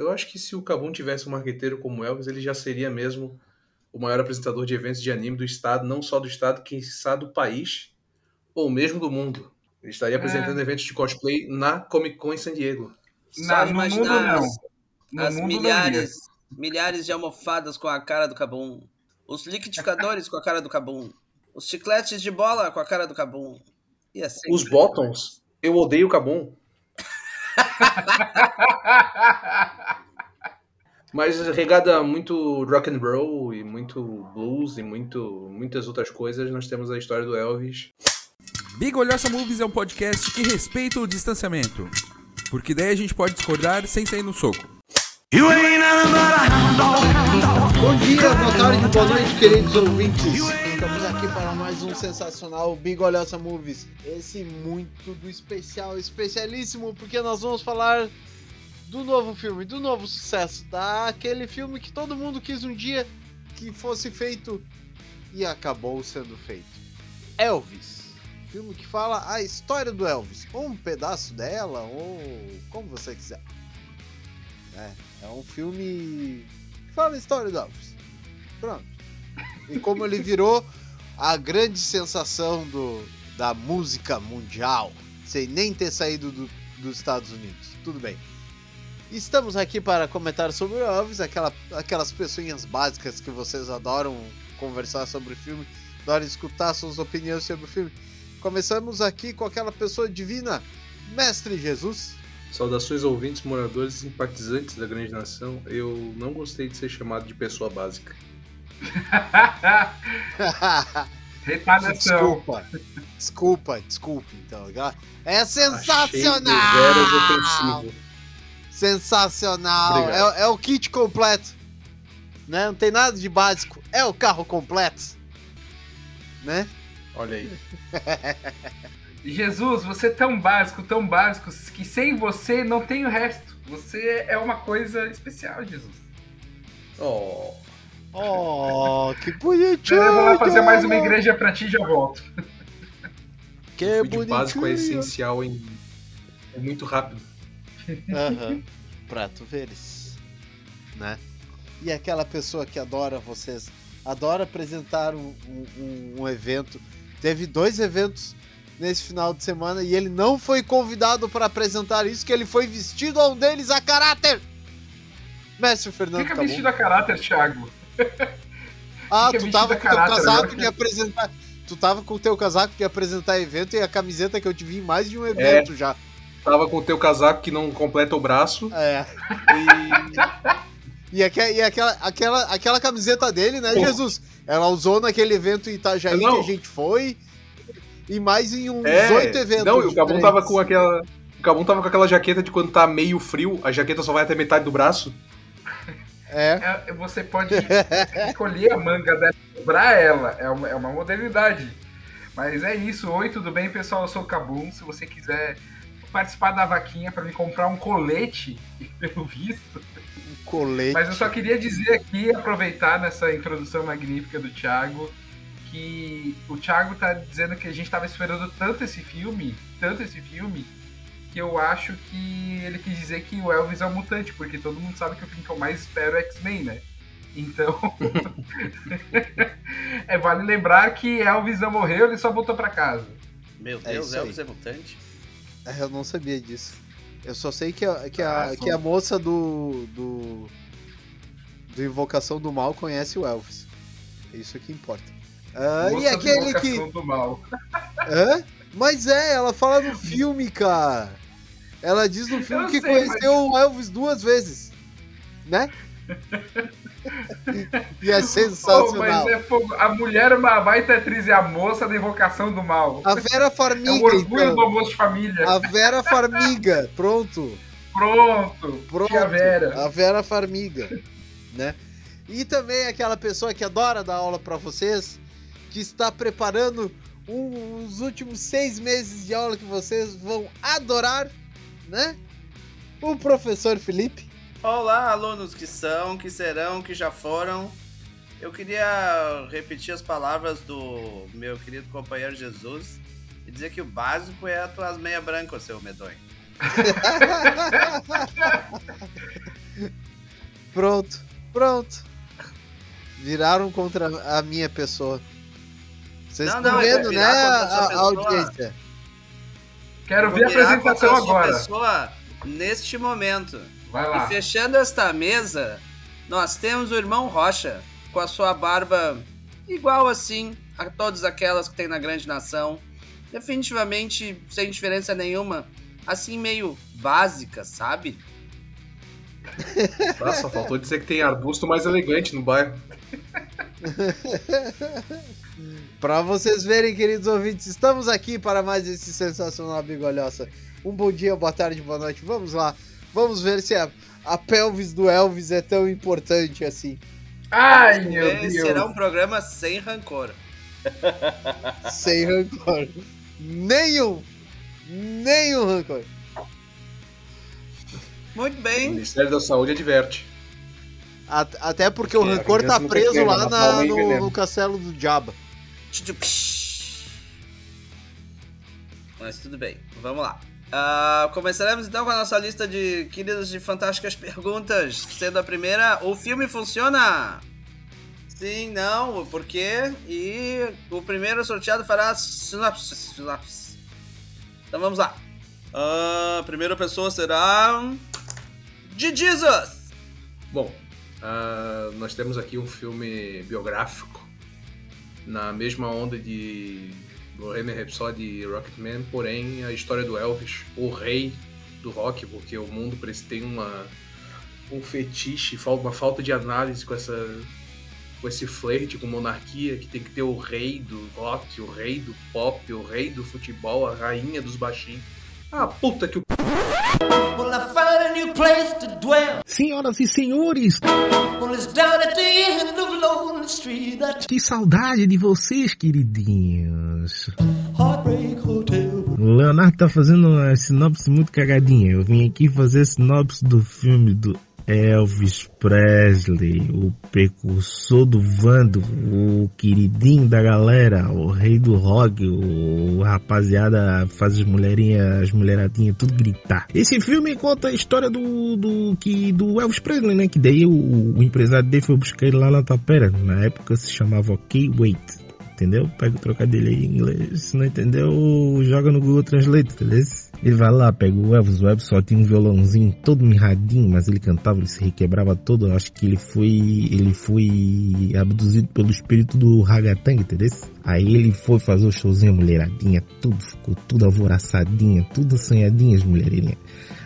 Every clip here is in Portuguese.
eu acho que se o Kabum tivesse um marqueteiro como Elvis, ele já seria mesmo o maior apresentador de eventos de anime do estado, não só do estado, que sabe do país ou mesmo do mundo. Ele estaria apresentando É. eventos de cosplay na Comic Con em San Diego. Só Na- no mundo, não. as, No as mundo não milhares, milhares de almofadas com a cara do Cabum. Os liquidificadores com a cara do Cabum. Os chicletes de bola com a cara do Cabum. E assim. Os Bottoms, eu odeio o Kabum. Mas regada a muito rock and roll e muito blues e muito, muitas outras coisas, nós temos a história do Elvis. Big Olhosa Movies é um podcast que respeita o distanciamento. Porque daí a gente pode discordar sem sair no soco. Bom dia, boa tarde, boa noite, queridos ouvintes. Estamos aqui para mais um sensacional Big Olhosa Movies. Esse muito do especial, especialíssimo, porque nós vamos falar do novo filme, do novo sucesso, daquele filme que todo mundo quis um dia que fosse feito e acabou sendo feito. Elvis. Filme que fala a história do Elvis, ou um pedaço dela, ou como você quiser. É, é um filme que fala a história do Elvis. Pronto. E como ele virou a grande sensação do, da música mundial, sem nem ter saído do- dos Estados Unidos. Tudo bem. Estamos aqui para comentar sobre Elvis, aquela, aquelas pessoinhas básicas que vocês adoram conversar sobre o filme, adoram escutar suas opiniões sobre o filme. Começamos aqui com aquela pessoa divina, Mestre Jesus. Saudações ouvintes, moradores e simpatizantes da grande nação. Eu não gostei de ser chamado de pessoa básica. Retaliação. Desculpa. Desculpa, desculpa, então. É Achei sensacional! Sensacional! É, é o kit completo. Né? Não tem nada de básico. É o carro completo. Né? Olha aí. Jesus, você é tão básico, tão básico, que sem você não tem o resto. Você é uma coisa especial, Jesus. Oh, Oh, que bonitinho! Eu vou lá fazer mais uma igreja pra ti e já volto. Que fui de básico bonitinho! essencial em é muito rápido. Aham. Pra tu veres. Né? E aquela pessoa que adora vocês, adora apresentar um, um- um evento. Teve dois eventos nesse final de semana e ele não foi convidado para apresentar isso, que ele foi vestido a um deles a caráter. Mestre Fernando, Fica tá bom? vestido a caráter, Thiago. Ah, tu tava com o teu caráter, casaco de apresentar. Tu tava com o teu casaco de apresentar evento e a camiseta que eu te vi em mais de um evento já. Tava com o teu casaco que não completa o braço É. e E, aque- e aquela, aquela, aquela camiseta dele, né, Pô. Jesus? Ela usou naquele evento em Itajaí Não. que a gente foi. E mais em uns É, oito eventos. Não, e o Cabum tava com aquela. O Cabum tava com aquela jaqueta de quando tá meio frio, a jaqueta só vai até metade do braço. É. É, você pode escolher a manga dela e dobrar ela. É uma, é uma modernidade. Mas é isso. Oi, tudo bem, pessoal? Eu sou o Cabum. Se você quiser participar da vaquinha pra me comprar um colete, pelo visto. Um colete. Mas eu só queria dizer aqui, aproveitar nessa introdução magnífica do Thiago, que o Thiago tá dizendo que a gente tava esperando tanto esse filme, tanto esse filme, que eu acho que ele quis dizer que o Elvis é um mutante, porque todo mundo sabe que o filme que eu mais espero é X-Men, né? Então. é, vale lembrar que Elvis não morreu, ele só voltou pra casa. Meu É Deus, aí. Elvis é mutante. É, eu não sabia disso. Eu só sei que a, que a, Ah, que a moça do, do. do Invocação do Mal conhece o Elvis. É isso que importa. Ah, e Moça da aquele que. Invocação do mal. Hã? Mas é, ela fala no filme, cara. Ela diz no filme Eu que sei, conheceu o Elvis duas vezes. Né? e é sensacional. mas é fogo. A mulher é uma baita atriz e a moça da Invocação do Mal. A Vera É o Farmiga, orgulho então. do almoço de família. A Vera Farmiga, pronto. Pronto, Pronto. Tia Vera. A Vera Farmiga, né? E também aquela pessoa que adora dar aula pra vocês, que está preparando um- os últimos seis meses de aula que vocês vão adorar, né? O professor Felipe. Olá, alunos que são, que serão, que já foram. Eu queria repetir as palavras do meu querido companheiro Jesus e dizer que o básico é as tuas meia branca, seu medonho. Pronto, pronto. Viraram contra a minha pessoa. Vocês Não, estão não, vou vendo, né, a a, a audiência? Quero ver a apresentação agora. pessoa neste momento. Vai E lá. fechando esta mesa, nós temos o irmão Rocha, com a sua barba igual assim a todas aquelas que tem na grande nação. Definitivamente sem diferença nenhuma. Assim, meio básica, sabe? Só faltou dizer que tem arbusto mais elegante no bairro. Pra vocês verem, queridos ouvintes, estamos aqui para mais esse sensacional bigolhoça. Um bom dia, boa tarde, boa noite. Vamos lá. Vamos ver se a, a pelvis do Elvis é tão importante assim. Ai, meu Deus. será um programa sem rancor. Sem rancor. Nenhum. Nenhum rancor. Muito O bem. Ministério da Saúde adverte. At- Até porque o É, rancor tá preso lá na no, no castelo do Jabba. Mas tudo bem, vamos lá. Ah, começaremos então com a nossa lista de queridas e fantásticas perguntas. Sendo a primeira, o filme funciona? Sim, não, o porquê? E o primeiro sorteado fará sinopse. sinopse. Então vamos lá. Ah, a primeira pessoa será. De Jesus! Bom, ah, nós temos aqui um filme biográfico na mesma onda de Bohemian Rhapsody e Rocketman, porém a história do Elvis, o rei do rock, porque o mundo tem uma um fetiche, uma falta de análise com essa com esse flerte com monarquia, que tem que ter o rei do rock, o rei do pop, o rei do futebol, a rainha dos baixinhos. Ah, puta que o Well, I found a new place to dwell. Senhoras e senhores, que saudade de vocês, queridinhos. heartbreak hotel. O Leonardo tá fazendo uma sinopse muito cagadinha. Eu vim aqui fazer a sinopse do filme do Elvis Presley, o precursor do Vando, o queridinho da galera, o rei do rock, o rapaziada faz as mulherinhas, as mulheradinhas tudo gritar. Esse filme conta a história do, do, que, do Elvis Presley, né? Que daí o, o empresário dele foi buscar ele lá na Tapera. Na época se chamava OK Wait entendeu? Pega o trocadilho aí em inglês. Se não entendeu, joga no Google Translate, beleza? Ele vai lá, pega o Elvis, Elvis só tinha um violãozinho todo mirradinho, mas ele cantava, ele se requebrava todo. Acho que ele foi, ele foi abduzido pelo espírito do Ragatanga, entendeu? Aí ele foi fazer o showzinho, mulheradinha, tudo, ficou tudo alvoraçadinha, tudo assanhadinha as mulherinhas.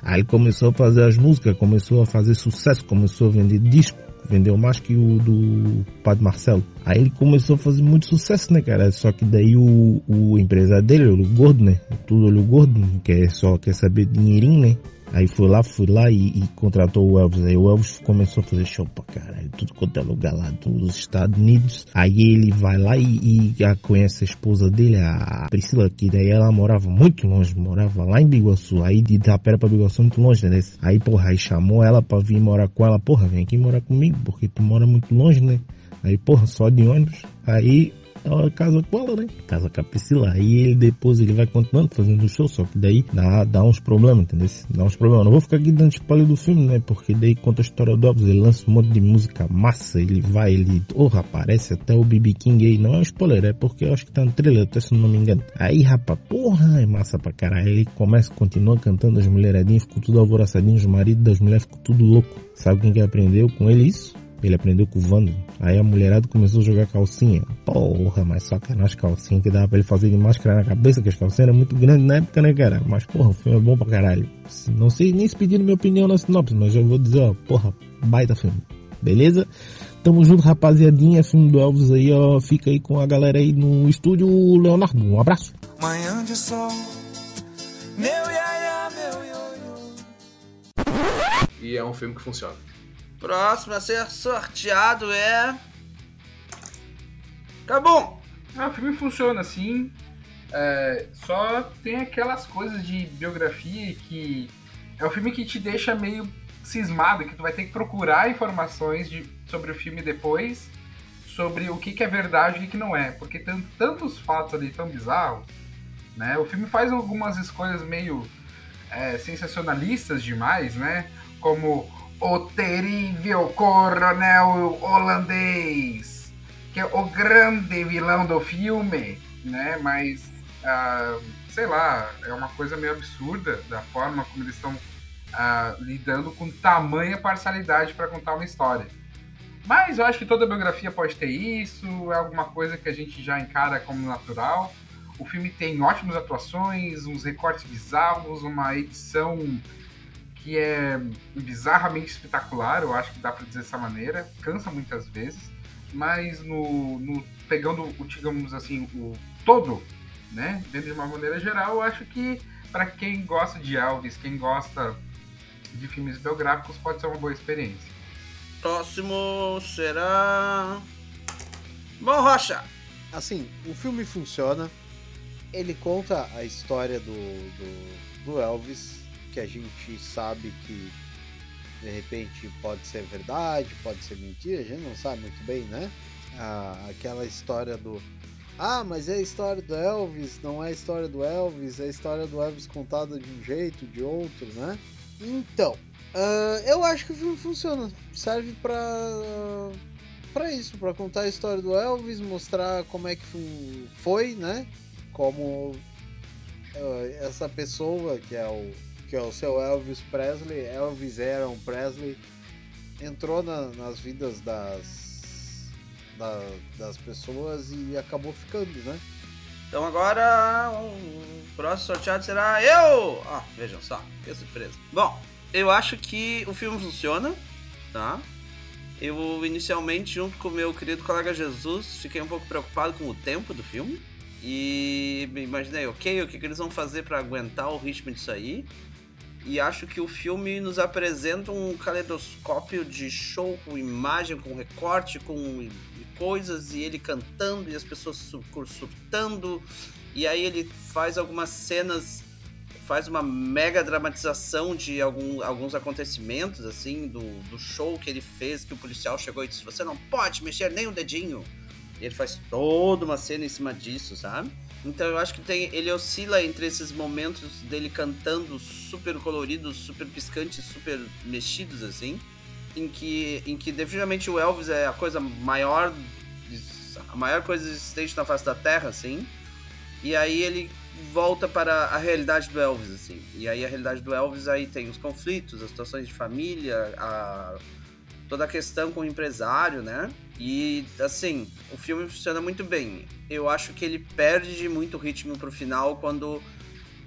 Aí começou a fazer as músicas, começou a fazer sucesso, começou a vender disco, vendeu mais que o do Padre Marcelo. Aí ele começou a fazer muito sucesso, né, cara? Só que daí o, o empresário dele, o gordo, né? Tudo olho gordo, que é só quer saber dinheirinho, né? Aí foi lá, foi lá e, e contratou o Elvis. Aí o Elvis começou a fazer show pra caralho, tudo quanto é lugar lá dos Estados Unidos. Aí ele vai lá e, e já conhece a esposa dele, a Priscila, que daí ela morava muito longe, morava lá em Biguaçu. Aí de Itapera pra Biguaçu muito longe, né? Aí, porra, aí chamou ela pra vir morar com ela. Porra, vem aqui morar comigo, porque tu mora muito longe, né? Aí, porra, só de ônibus. Aí ela casa com ela, né? Casa com a Priscila. Aí ele depois ele vai continuando fazendo o show, só que daí dá, dá uns problemas, entendeu? Dá uns problemas. Não vou ficar aqui dando spoiler do filme, né? Porque daí conta a história do Elvis, ele lança um monte de música massa, ele vai, ele, porra, aparece até o BB King aí. Não é um spoiler, é porque eu acho que tá no trailer, até se não me engano. Aí, rapaz, porra, é massa pra caralho. Ele começa, continua cantando as mulheradinhas, ficou tudo alvoroçadinho, os maridos das mulheres ficou tudo louco. Sabe quem que aprendeu com ele isso? Ele aprendeu com o Vando. Aí a mulherada começou a jogar calcinha. Porra, mas sacanagem calcinha que dava pra ele fazer de máscara na cabeça, que as calcinhas eram muito grandes na época, né, cara? Mas porra, o filme é bom pra caralho. Não sei nem se pediram minha opinião na sinopse, mas eu vou dizer, ó, porra, baita filme. Beleza? Tamo junto, rapaziadinha. Filme do Elvis aí, ó. Fica aí com a galera aí no estúdio, Leonardo. Um abraço. Manhã de sol, meu iaia, meu ioiô. E é um filme que funciona. Próximo a ser sorteado é. Acabou! Ah, o filme funciona assim. é, só tem aquelas coisas de biografia que é o filme que te deixa meio cismado, que tu vai ter que procurar informações de, sobre o filme depois, sobre o que, que é verdade e o que não é, porque tem tantos fatos ali tão bizarros, né? O filme faz algumas escolhas meio é, sensacionalistas demais, né? Como o terrível coronel holandês, que é o grande vilão do filme, né? Mas, ah, sei lá, é uma coisa meio absurda da forma como eles estão ah, lidando com tamanha parcialidade para contar uma história. Mas eu acho que toda biografia pode ter isso, é alguma coisa que a gente já encara como natural. O filme tem ótimas atuações, uns recortes bizarros, uma edição que é bizarramente espetacular, eu acho que dá para dizer dessa maneira. Cansa muitas vezes, mas no, no pegando o, digamos assim, o todo, né, dentro de uma maneira geral, eu acho que para quem gosta de Elvis, quem gosta de filmes biográficos, pode ser uma boa experiência. Próximo será. Bom, Rocha! Assim, o filme funciona. Ele conta a história do, do, do Elvis, que a gente sabe que de repente pode ser verdade, pode ser mentira, a gente não sabe muito bem, né? Ah, aquela história do. Ah, mas é a história do Elvis, não é a história do Elvis, é a história do Elvis contada de um jeito, de outro, né? Então, ah, eu acho que o filme funciona. Serve pra. pra isso, pra contar a história do Elvis, mostrar como é que foi, né? Como ah, essa pessoa que é o que é o seu Elvis Presley, Elvis Aaron Presley, entrou na- nas vidas das, da- das pessoas e acabou ficando, né? Então agora o próximo sorteado será eu! Ah, vejam só, que surpresa. Bom, eu acho que o filme funciona, tá? Eu inicialmente, junto com o meu querido colega Jesus, fiquei um pouco preocupado com o tempo do filme. E imaginei, ok, o que, que eles vão fazer para aguentar o ritmo disso aí? E acho que o filme nos apresenta um caleidoscópio de show com imagem, com recorte, com coisas, e ele cantando e as pessoas su- surtando. E aí ele faz algumas cenas, faz uma mega dramatização de algum, alguns acontecimentos, assim, do, do show que ele fez, que o policial chegou e disse: Você não pode mexer nem o dedinho. E ele faz toda uma cena em cima disso, sabe? Então eu acho que tem, ele oscila entre esses momentos dele cantando super coloridos, super piscantes, super mexidos assim, em que em que definitivamente o Elvis é a coisa maior a maior coisa existente na face da Terra, assim. E aí ele volta para a realidade do Elvis, assim. E aí a realidade do Elvis aí tem os conflitos, as situações de família, a toda a questão com o empresário, né? E assim, o filme funciona muito bem. Eu acho que ele perde muito ritmo pro final quando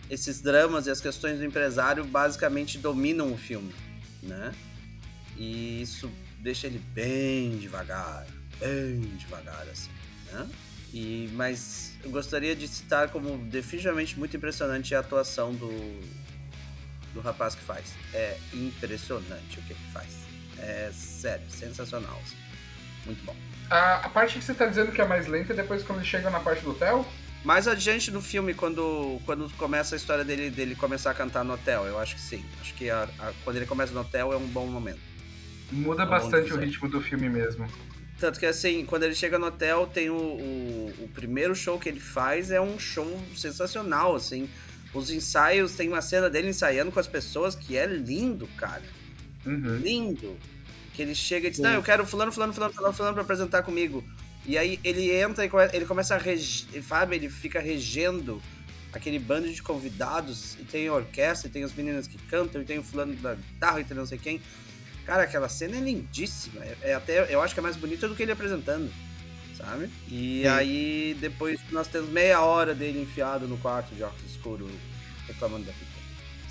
esses dramas e as questões do empresário basicamente dominam o filme, né? E isso deixa ele bem devagar, bem devagar assim, né? E mas eu gostaria de citar como definitivamente muito impressionante a atuação do do rapaz que faz. É impressionante o que ele faz. É sério, sensacional. Muito bom. A, a parte que você tá dizendo que é mais lenta é depois quando ele chega na parte do hotel? Mais adiante no filme, quando, quando começa a história dele, dele começar a cantar no hotel, eu acho que sim. Acho que a- a- quando ele começa no hotel é um bom momento. Muda bom bastante o ritmo do filme mesmo. Tanto que assim, quando ele chega no hotel, tem o, o, o primeiro show que ele faz é um show sensacional, assim. Os ensaios, tem uma cena dele ensaiando com as pessoas que é lindo, cara. Uhum. lindo. Que ele chega e diz, Sim. não, eu quero fulano, fulano, fulano, fulano, fulano pra apresentar comigo. E aí ele entra e ele começa a reger, Fábio, ele fica regendo aquele bando de convidados, e tem a orquestra, e tem as meninas que cantam, e tem o fulano da guitarra, e tem não sei quem. Cara, aquela cena é lindíssima. É, é até, eu acho que é mais bonita do que ele apresentando, sabe? E Sim. aí depois nós temos meia hora dele enfiado no quarto de óculos escuro, reclamando da fita,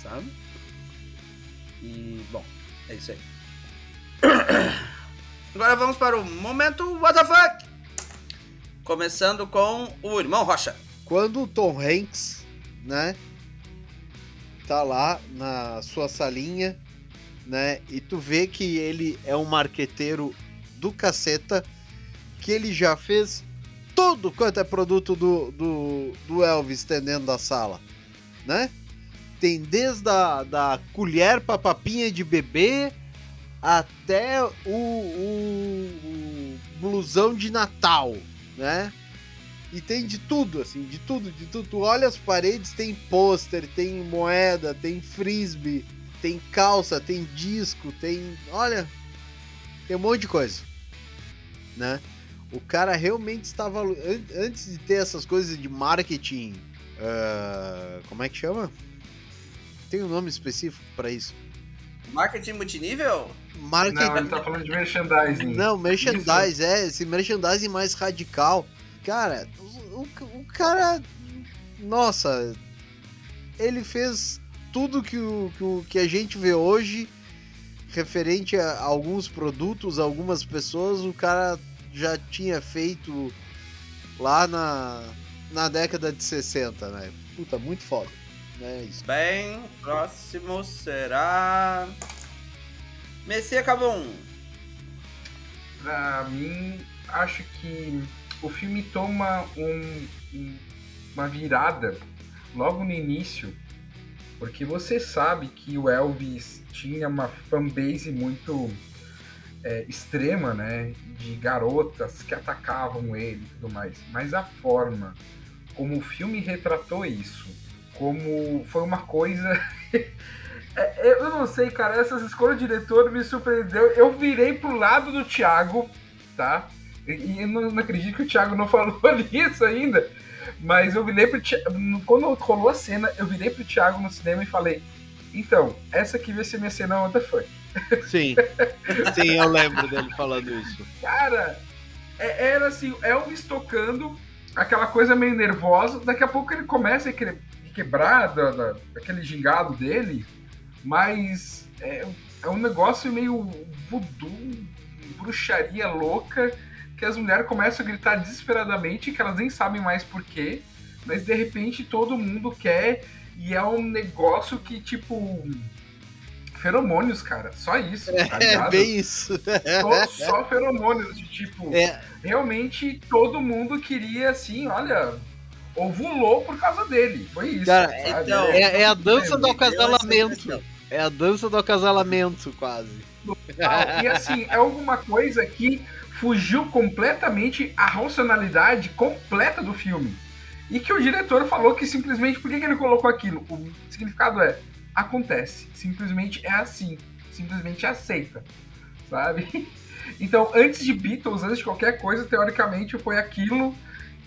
sabe? E, bom, é isso aí. Agora vamos para o momento WTF! Começando com o irmão Rocha. Quando o Tom Hanks, né, tá lá na sua salinha, né, e tu vê que ele é um marqueteiro do caceta, que ele já fez tudo quanto é produto do, do, do Elvis dentro da sala, né? Tem desde a da colher pra papinha de bebê até o, o, o blusão de Natal, né? E tem de tudo, assim, de tudo, de tudo. Tu olha as paredes, tem pôster, tem moeda, tem frisbee, tem calça, tem disco, tem. Olha, tem um monte de coisa. Né? O cara realmente estava. an- Antes de ter essas coisas de marketing. ah, como é que chama? Tem um nome específico pra isso. Marketing multinível? Marketing. Não, ele tá falando de merchandising. Não, merchandise, é, esse merchandising mais radical. Cara, o, o- o cara. Nossa, ele fez tudo que, o, que, o- que a gente vê hoje referente a alguns produtos, algumas pessoas, o cara já tinha feito lá na, na década de 60, né? Puta, muito foda. Isso. Bem, próximo será. Messi Cabum. Pra mim, acho que o filme toma um- um- uma virada logo no início, porque você sabe que o Elvis tinha uma fanbase muito é, extrema, né? De garotas que atacavam ele e tudo mais. Mas a forma como o filme retratou isso, como foi uma coisa. É, eu não sei, cara, essas escolhas de diretor me surpreendeu. Eu virei pro lado do Thiago, tá? E, eu não, acredito que o Thiago não falou nisso ainda. Mas eu virei pro Thiago. Quando rolou a cena, eu virei pro Thiago no cinema e falei: Então, essa aqui vai ser minha cena what the fuck. Sim, sim, eu lembro dele falando isso. Cara, é- era assim, Elvis tocando, aquela coisa meio nervosa. Daqui a pouco ele começa a querer quebrar da- da- daquele gingado dele, mas é, é um negócio meio voodoo, bruxaria louca, que as mulheres começam a gritar desesperadamente, que elas nem sabem mais porquê, mas de repente todo mundo quer, e é um negócio que, tipo. Feromônios, cara. Só isso. Tá É bem isso. só, só feromônios, de tipo, É, realmente todo mundo queria, assim, olha, ovulou por causa dele. Foi isso. Cara, então, é, é a dança do essa acasalamento. É a dança do acasalamento, quase. E assim, é alguma coisa que fugiu completamente a racionalidade completa do filme. E que o diretor falou que simplesmente, por que, que ele colocou aquilo? O significado é, acontece. Simplesmente é assim. Simplesmente aceita. Sabe? Então, antes de Beatles, antes de qualquer coisa, teoricamente foi aquilo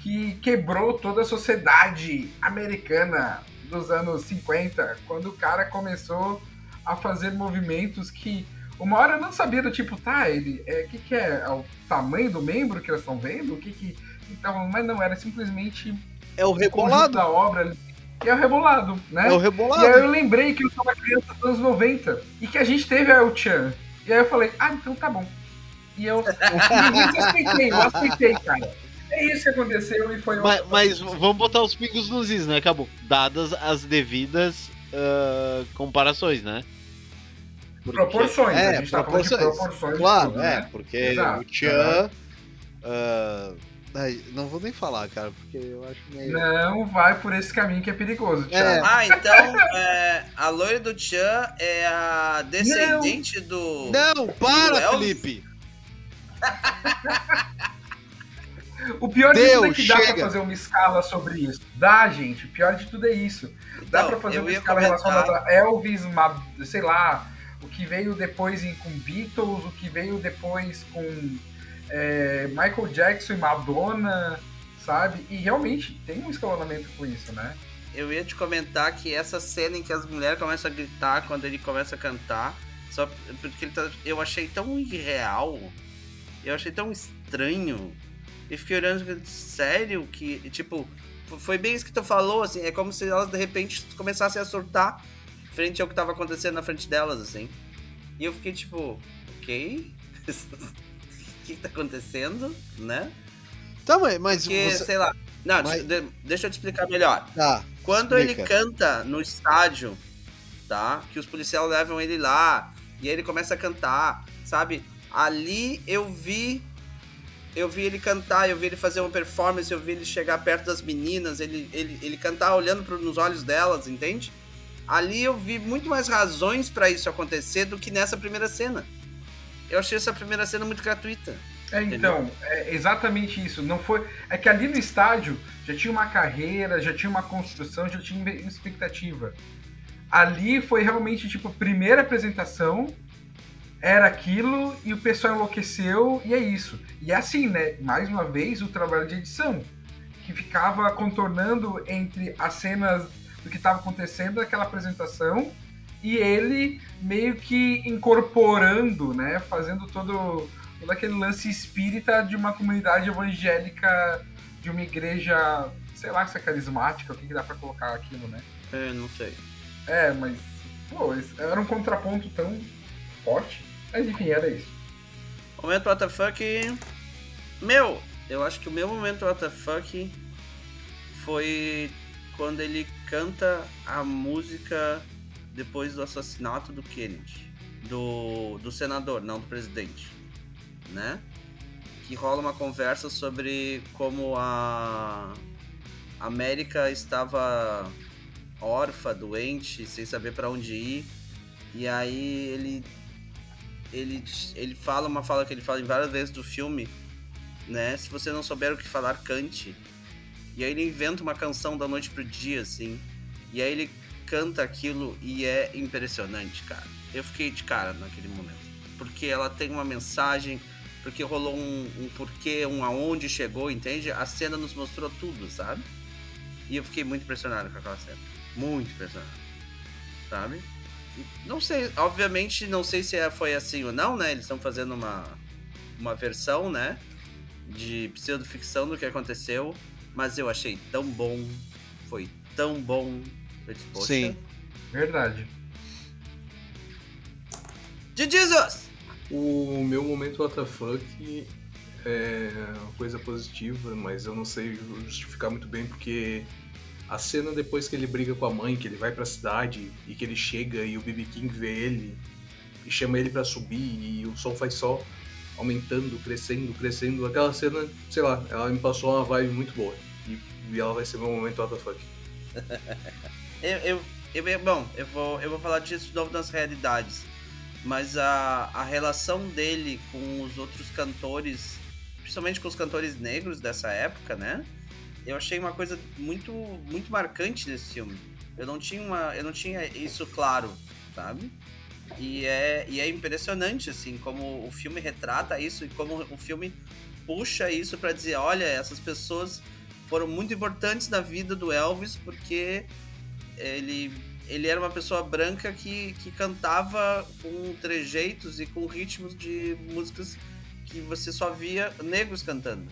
que quebrou toda a sociedade americana dos anos 50, quando o cara começou a fazer movimentos que uma hora eu não sabia do tipo, tá, ele, é, que que é? É o tamanho do membro que eles estão vendo? O que que então, mas não, era simplesmente É o rebolado. da obra que é o rebolado, né? É o E aí rebolado. eu lembrei que eu tava criança dos anos 90 e que a gente teve a El-Chan. E aí eu falei, ah, então tá bom. E eu, eu aceitei, eu aceitei, cara. É isso que aconteceu e foi Mas, mas vamos botar os pingos nos is, né? Acabou. Dadas as devidas ah, comparações, né? Porque- Proporções, a É, gente tá proporções. proporções de Claro, tudo, é, né? porque Exato. o Chan. ah, ai, não vou nem falar, cara, porque eu acho meio. Não vai por esse caminho que é perigoso, Thiago. Ah, então é, a loira do Chan é a descendente do. Não, Do para, Elvis? Felipe! O pior de tudo é Deus, que dá pra fazer uma escala sobre isso. Dá, gente. O pior de tudo é isso. Dá Então, pra fazer uma escala comentar- relacionada a Elvis, sei lá, o que veio depois com Beatles, o que veio depois com é, Michael Jackson e Madonna, sabe? E realmente tem um escalonamento com isso, né? Eu ia te comentar que essa cena em que as mulheres começam a gritar quando ele começa a cantar, só porque ele tá, eu achei tão irreal, eu achei tão estranho. E fiquei olhando, sério, que, tipo, foi bem isso que tu falou, assim, é como se elas de repente começassem a surtar frente ao que tava acontecendo na frente delas, assim. E eu fiquei tipo, ok? O que, que tá acontecendo, né? Tá, mas, mas Porque, você. sei lá. Não, Mas- de- deixa eu te explicar melhor. Tá. Quando Explica. ele canta no estádio, tá? Que os policiais levam ele lá e aí ele começa a cantar, sabe? Ali eu vi eu vi ele cantar, eu vi ele fazer uma performance, eu vi ele chegar perto das meninas, ele, ele, ele cantar olhando pro, nos olhos delas, entende? Ali eu vi muito mais razões pra isso acontecer do que nessa primeira cena. Eu achei essa primeira cena muito gratuita. É, então, é exatamente isso. Não foi. É que ali no estádio já tinha uma carreira, já tinha uma construção, já tinha uma expectativa. ali foi realmente tipo a primeira apresentação, era aquilo e o pessoal enlouqueceu e é isso. E é assim, né? Mais uma vez o trabalho de edição, que ficava contornando entre as cenas do que estava acontecendo naquela apresentação e ele meio que incorporando, né? Fazendo todo, todo aquele lance espírita de uma comunidade evangélica, de uma igreja, sei lá se é carismática, o que, que dá pra colocar aquilo, né? É, não sei. É, mas, pô, era um contraponto tão forte. Mas enfim, era isso. Momento WTF. Meu, eu acho que o meu momento WTF foi quando ele canta a música depois do assassinato do Kennedy. Do, do senador, não do presidente. Né? Que rola uma conversa sobre como a América estava órfã, doente, sem saber para onde ir. E aí ele ele, ele fala uma fala que ele fala em várias vezes do filme, né? Se você não souber o que falar, cante. E aí ele inventa uma canção da noite pro dia, assim. E aí ele canta aquilo e é impressionante, cara. Eu fiquei de cara naquele momento. Porque ela tem uma mensagem, porque rolou um, um porquê, um aonde chegou, entende? A cena nos mostrou tudo, sabe? E eu fiquei muito impressionado com aquela cena. Muito impressionado. Sabe? Não sei, obviamente não sei se é- foi assim ou não, né? Eles estão fazendo uma, uma versão, né? De pseudoficção do que aconteceu, mas eu achei tão bom, foi tão bom. Eu disse, Poxa, Sim. Verdade. De Jesus! O meu momento WTF é uma coisa positiva, mas eu não sei justificar muito bem porque a cena depois que ele briga com a mãe, que ele vai pra cidade e que ele chega e o BB King vê ele e chama ele pra subir e o som faz só aumentando, crescendo, crescendo. Aquela cena, sei lá, ela me passou uma vibe muito boa e, e ela vai ser meu momento WTF. Eu, eu, eu- bom, eu vou, eu vou falar disso de novo nas realidades. Mas a, a relação dele com os outros cantores, principalmente com os cantores negros dessa época, né? Eu achei uma coisa muito, muito marcante nesse filme. Eu não tinha, uma, eu não tinha isso claro, sabe? E é, e é impressionante, assim, como o filme retrata isso e como o filme puxa isso pra dizer: olha, essas pessoas foram muito importantes na vida do Elvis porque ele, ele era uma pessoa branca que, que cantava com trejeitos e com ritmos de músicas que você só via negros cantando,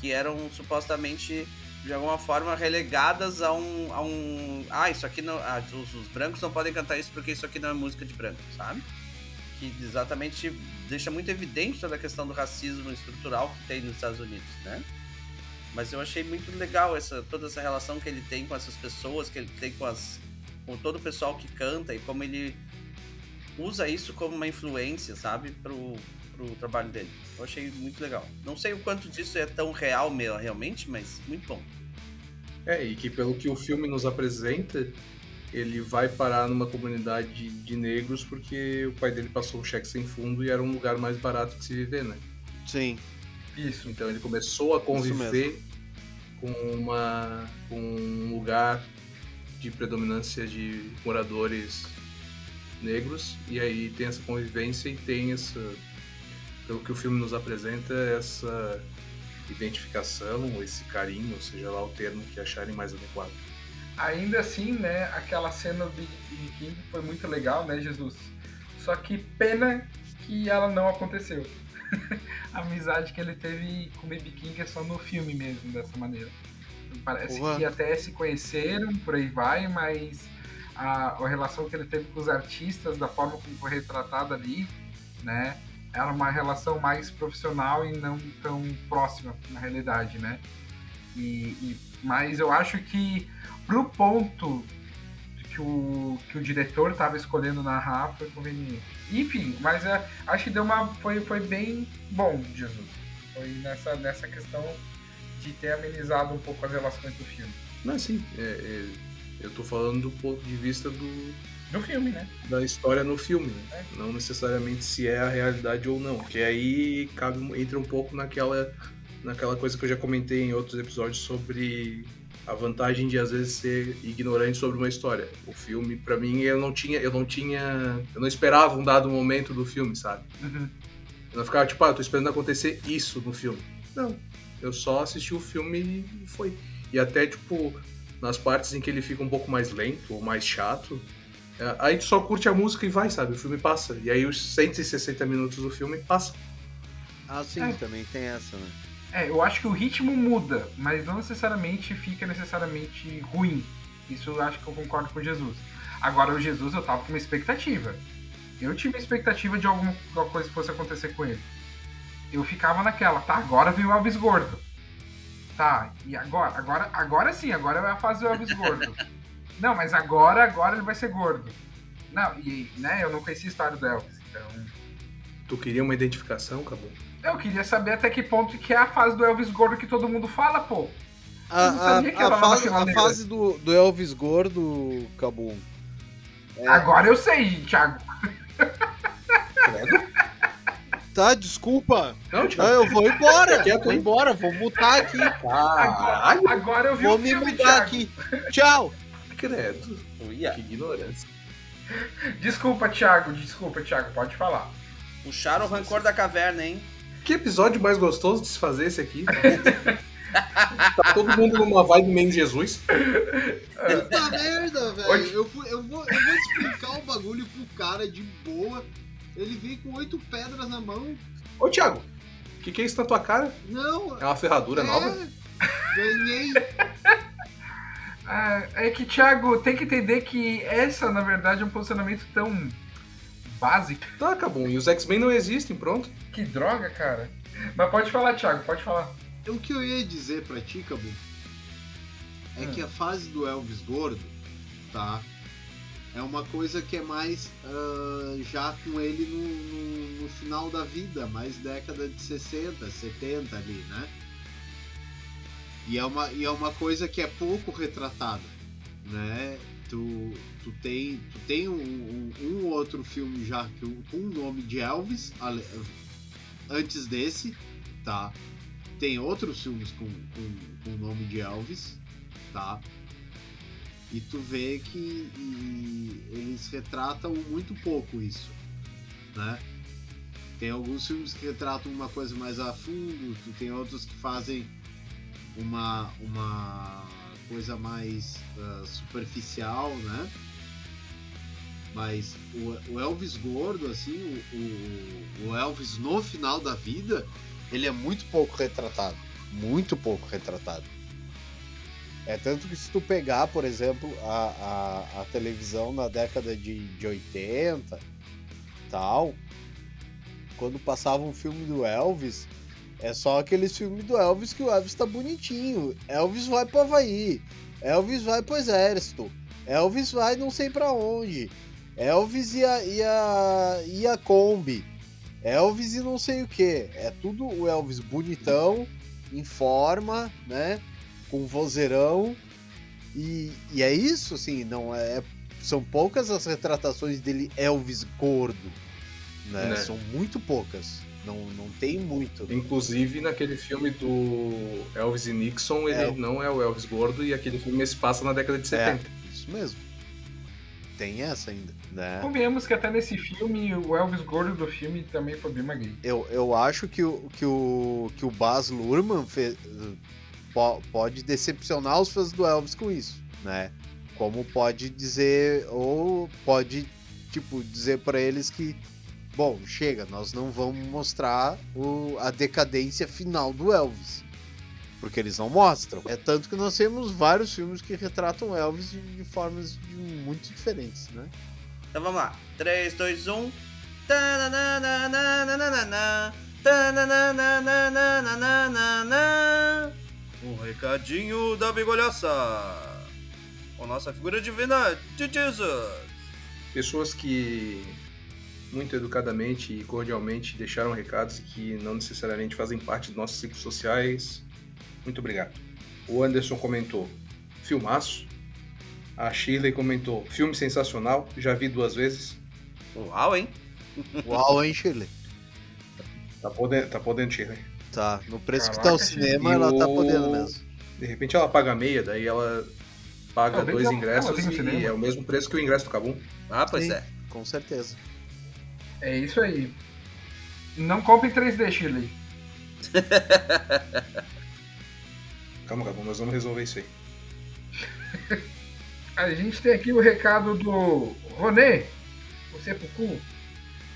que eram supostamente de alguma forma relegadas a um, a um ah, isso aqui não, ah, os, os brancos não podem cantar isso porque isso aqui não é música de branco, sabe? Que exatamente deixa muito evidente toda a questão do racismo estrutural que tem nos Estados Unidos, né? Mas eu achei muito legal essa, toda essa relação que ele tem com essas pessoas, que ele tem com, as, com todo o pessoal que canta e como ele usa isso como uma influência, sabe, pro, pro trabalho dele. Eu achei muito legal. Não sei o quanto disso é tão real meu, realmente, mas muito bom. É, e que pelo que o filme nos apresenta, ele vai parar numa comunidade de negros porque o pai dele passou um cheque sem fundo e era um lugar mais barato de se viver, né? Sim. Isso. Então ele começou a conviver com uma com um lugar de predominância de moradores negros e aí tem essa convivência e tem essa pelo que o filme nos apresenta essa identificação, esse carinho, seja lá o termo que acharem mais adequado. Ainda assim, né, aquela cena do Big Big King foi muito legal, né, Jesus? Só que pena que ela não aconteceu. a amizade que ele teve com o Baby King é só no filme mesmo, dessa maneira. Parece Porra. que até se conheceram, por aí vai, mas a, a relação que ele teve com os artistas, da forma como foi retratada ali, né, era uma relação mais profissional e não tão próxima na realidade, né? E, e- mas eu acho que pro ponto que o, que o diretor estava escolhendo narrar foi conveniente. Enfim, mas é, acho que deu uma. Foi, foi bem bom, Jesus. Foi nessa, nessa questão de ter amenizado um pouco as relações do filme. Não, assim, é, é, eu tô falando do ponto de vista do, Do filme, né? da história no filme, né? não necessariamente se é a realidade ou não, que aí cabe, entra um pouco naquela, naquela coisa que eu já comentei em outros episódios sobre a vantagem de às vezes ser ignorante sobre uma história. O filme, pra mim, eu não tinha, eu não tinha, eu não esperava um dado momento do filme, sabe? Uhum. Eu não ficava tipo, ah, tô esperando acontecer isso no filme. Não, eu só assisti o filme e foi. E até tipo nas partes em que ele fica um pouco mais lento ou mais chato, é, aí tu só curte a música e vai, sabe? O filme passa. E aí os 160 minutos do filme passam. Ah, sim, É. também tem essa, né? É, eu acho que o ritmo muda, mas não necessariamente fica necessariamente ruim. Isso eu acho que eu concordo com o Jesus. Agora, o Jesus eu tava com uma expectativa. Eu tive uma expectativa de alguma alguma coisa que fosse acontecer com ele. Eu ficava naquela, tá, agora vem o Elvis Gordo. Tá, e agora? Agora, agora sim, agora é a fase do Elvis Gordo. não, mas agora, agora ele vai ser gordo. Não, e, né, eu não conhecia a história do Elvis, então... Tu queria uma identificação, acabou. Eu queria saber até que ponto que é a fase do Elvis Gordo que todo mundo fala, pô. A, Eu a- que a fase, a fase do, do Elvis gordo, Cabum. É. Agora eu sei, Thiago. Tá, desculpa. Não, Não, Thiago. eu vou embora. Quieto, vou embora, vou mutar aqui. Agora, agora eu vi Vou o me filme, mudar Thiago. aqui. Tchau. Credo. Uia. Que ignorância. Desculpa, Thiago. Desculpa, Thiago. Pode falar. Puxaram o rancor da caverna, hein? Que episódio mais gostoso de se fazer esse aqui? tá todo mundo numa vibe meio Jesus. Puta merda, velho. Hoje- Eu, eu vou, eu vou explicar o bagulho pro cara de boa. Ele vem com oito pedras na mão. Ô, Thiago, o que, que é isso na tua cara? Não. É uma ferradura nova? Ganhei. Ah, é que, Thiago, tem que entender que essa, na verdade, é um posicionamento tão básico. Tá, acabou. E os X-Men não existem, pronto. Que droga, cara. Mas pode falar, Thiago. Pode falar. O que eu ia dizer pra ti, é Hum. que a fase do Elvis gordo, tá? É uma coisa que é mais ah, já com ele no, no- no final da vida, mais década de 60, 70 ali, né? E é uma, e é uma coisa que é pouco retratada, né? Tu, tu tem, tu tem um, um- um outro filme já com o nome de Elvis, antes desse, tá? Tem outros filmes com, com, com o nome de Elvis, tá? E tu vê que eles retratam muito pouco isso, né? Tem alguns filmes que retratam uma coisa mais a fundo, tu tem outros que fazem uma, uma coisa mais ah, superficial, né? Mas o, o Elvis gordo, assim, o, o, o Elvis no final da vida, ele é muito pouco retratado. Muito pouco retratado. É tanto que se tu pegar, por exemplo, a, a, a televisão na década de, de 80 tal, quando passava um filme do Elvis, é só aqueles filmes do Elvis que o Elvis tá bonitinho. Elvis vai pro Havaí. Elvis vai pro exército. Elvis vai não sei pra onde. Elvis e a, e a, e a Kombi. Elvis e não sei o que. É tudo o Elvis bonitão, em forma, né? Com vozeirão. E, e é isso, assim, não é. São poucas as retratações dele Elvis gordo. Né? Né. São muito poucas. Não, não tem muito. Inclusive, naquele filme do Elvis e Nixon, ele É. não é o Elvis gordo e aquele filme se passa na década de 70. Isso mesmo. Tem essa ainda, né? Convenhamos que até nesse filme, o Elvis gordo do filme também foi bem magrinho. Eu, eu acho que o, que o, que o Baz Luhrmann fe- po- pode decepcionar os fãs do Elvis com isso, né? Como pode dizer, ou pode, tipo, dizer pra eles que, bom, chega, nós não vamos mostrar o, a decadência final do Elvis. Porque eles não mostram. É tanto que nós temos vários filmes que retratam Elvis de, de formas de- muito diferentes, né? Então vamos lá. 3, 2, 1. Tananana, tananana, Um recadinho da bigolhaça. Com nossa figura divina de Jesus. Pessoas que muito educadamente e cordialmente deixaram recados que não necessariamente fazem parte dos nossos ciclos sociais. Muito obrigado. O Anderson comentou: filmaço. A Shirley comentou: filme sensacional, já vi duas vezes. Uau, hein? Uau, hein, Shirley? Tá podendo, tá podendo Shirley. Tá, no preço que tá Caraca, o cinema, E ela tá o- podendo mesmo. De repente ela paga meia, daí ela paga dois ingressos e cinema. é o mesmo preço que o ingresso do Cabum. Ah, pois Sim. é. Com certeza. É isso aí. Não compre em 3D, Shirley. Calma, Cabum, nós vamos resolver isso aí. A gente tem aqui o recado do Ronê, o Seppuku,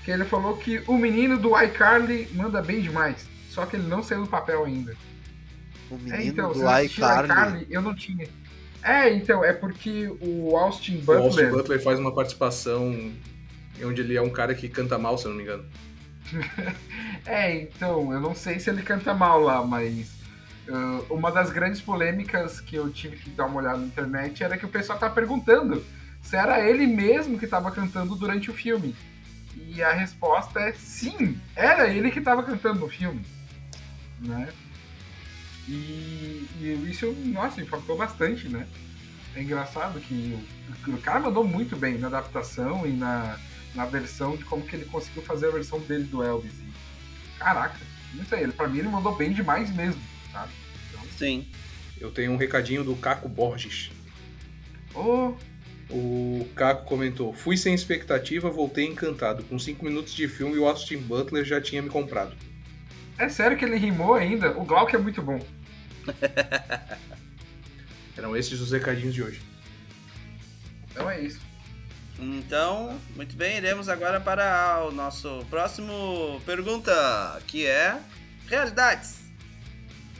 que ele falou que o menino do iCarly manda bem demais. Só que ele não saiu do papel ainda. O É, menino então, do o iCarly. eu não tinha. É, então, é porque o Austin O Austin Butler. Butler faz uma participação onde ele é um cara que canta mal, se eu não me engano. É, então, eu não sei se ele canta mal lá, mas ah, uma das grandes polêmicas que eu tive que dar uma olhada na internet era que o pessoal tá perguntando se era ele mesmo que estava cantando durante o filme. E a resposta é sim, era ele que estava cantando no filme, né? E, e isso, nossa, impactou bastante, né? É engraçado que o, o cara mandou muito bem na adaptação e na, na versão de como que ele conseguiu fazer a versão dele do Elvis. E, caraca, não sei, ele, pra mim ele mandou bem demais mesmo, sabe? Sim. Eu tenho um recadinho do Caco Borges. Ô, O Caco comentou: Fui sem expectativa, voltei encantado. Com 5 minutos de filme, o Austin Butler já tinha me comprado. é sério que ele rimou ainda? O Glauco é muito bom. Eram esses os recadinhos de hoje. Então é isso. Então, muito bem, iremos agora para o nosso próximo pergunta, que é realidades.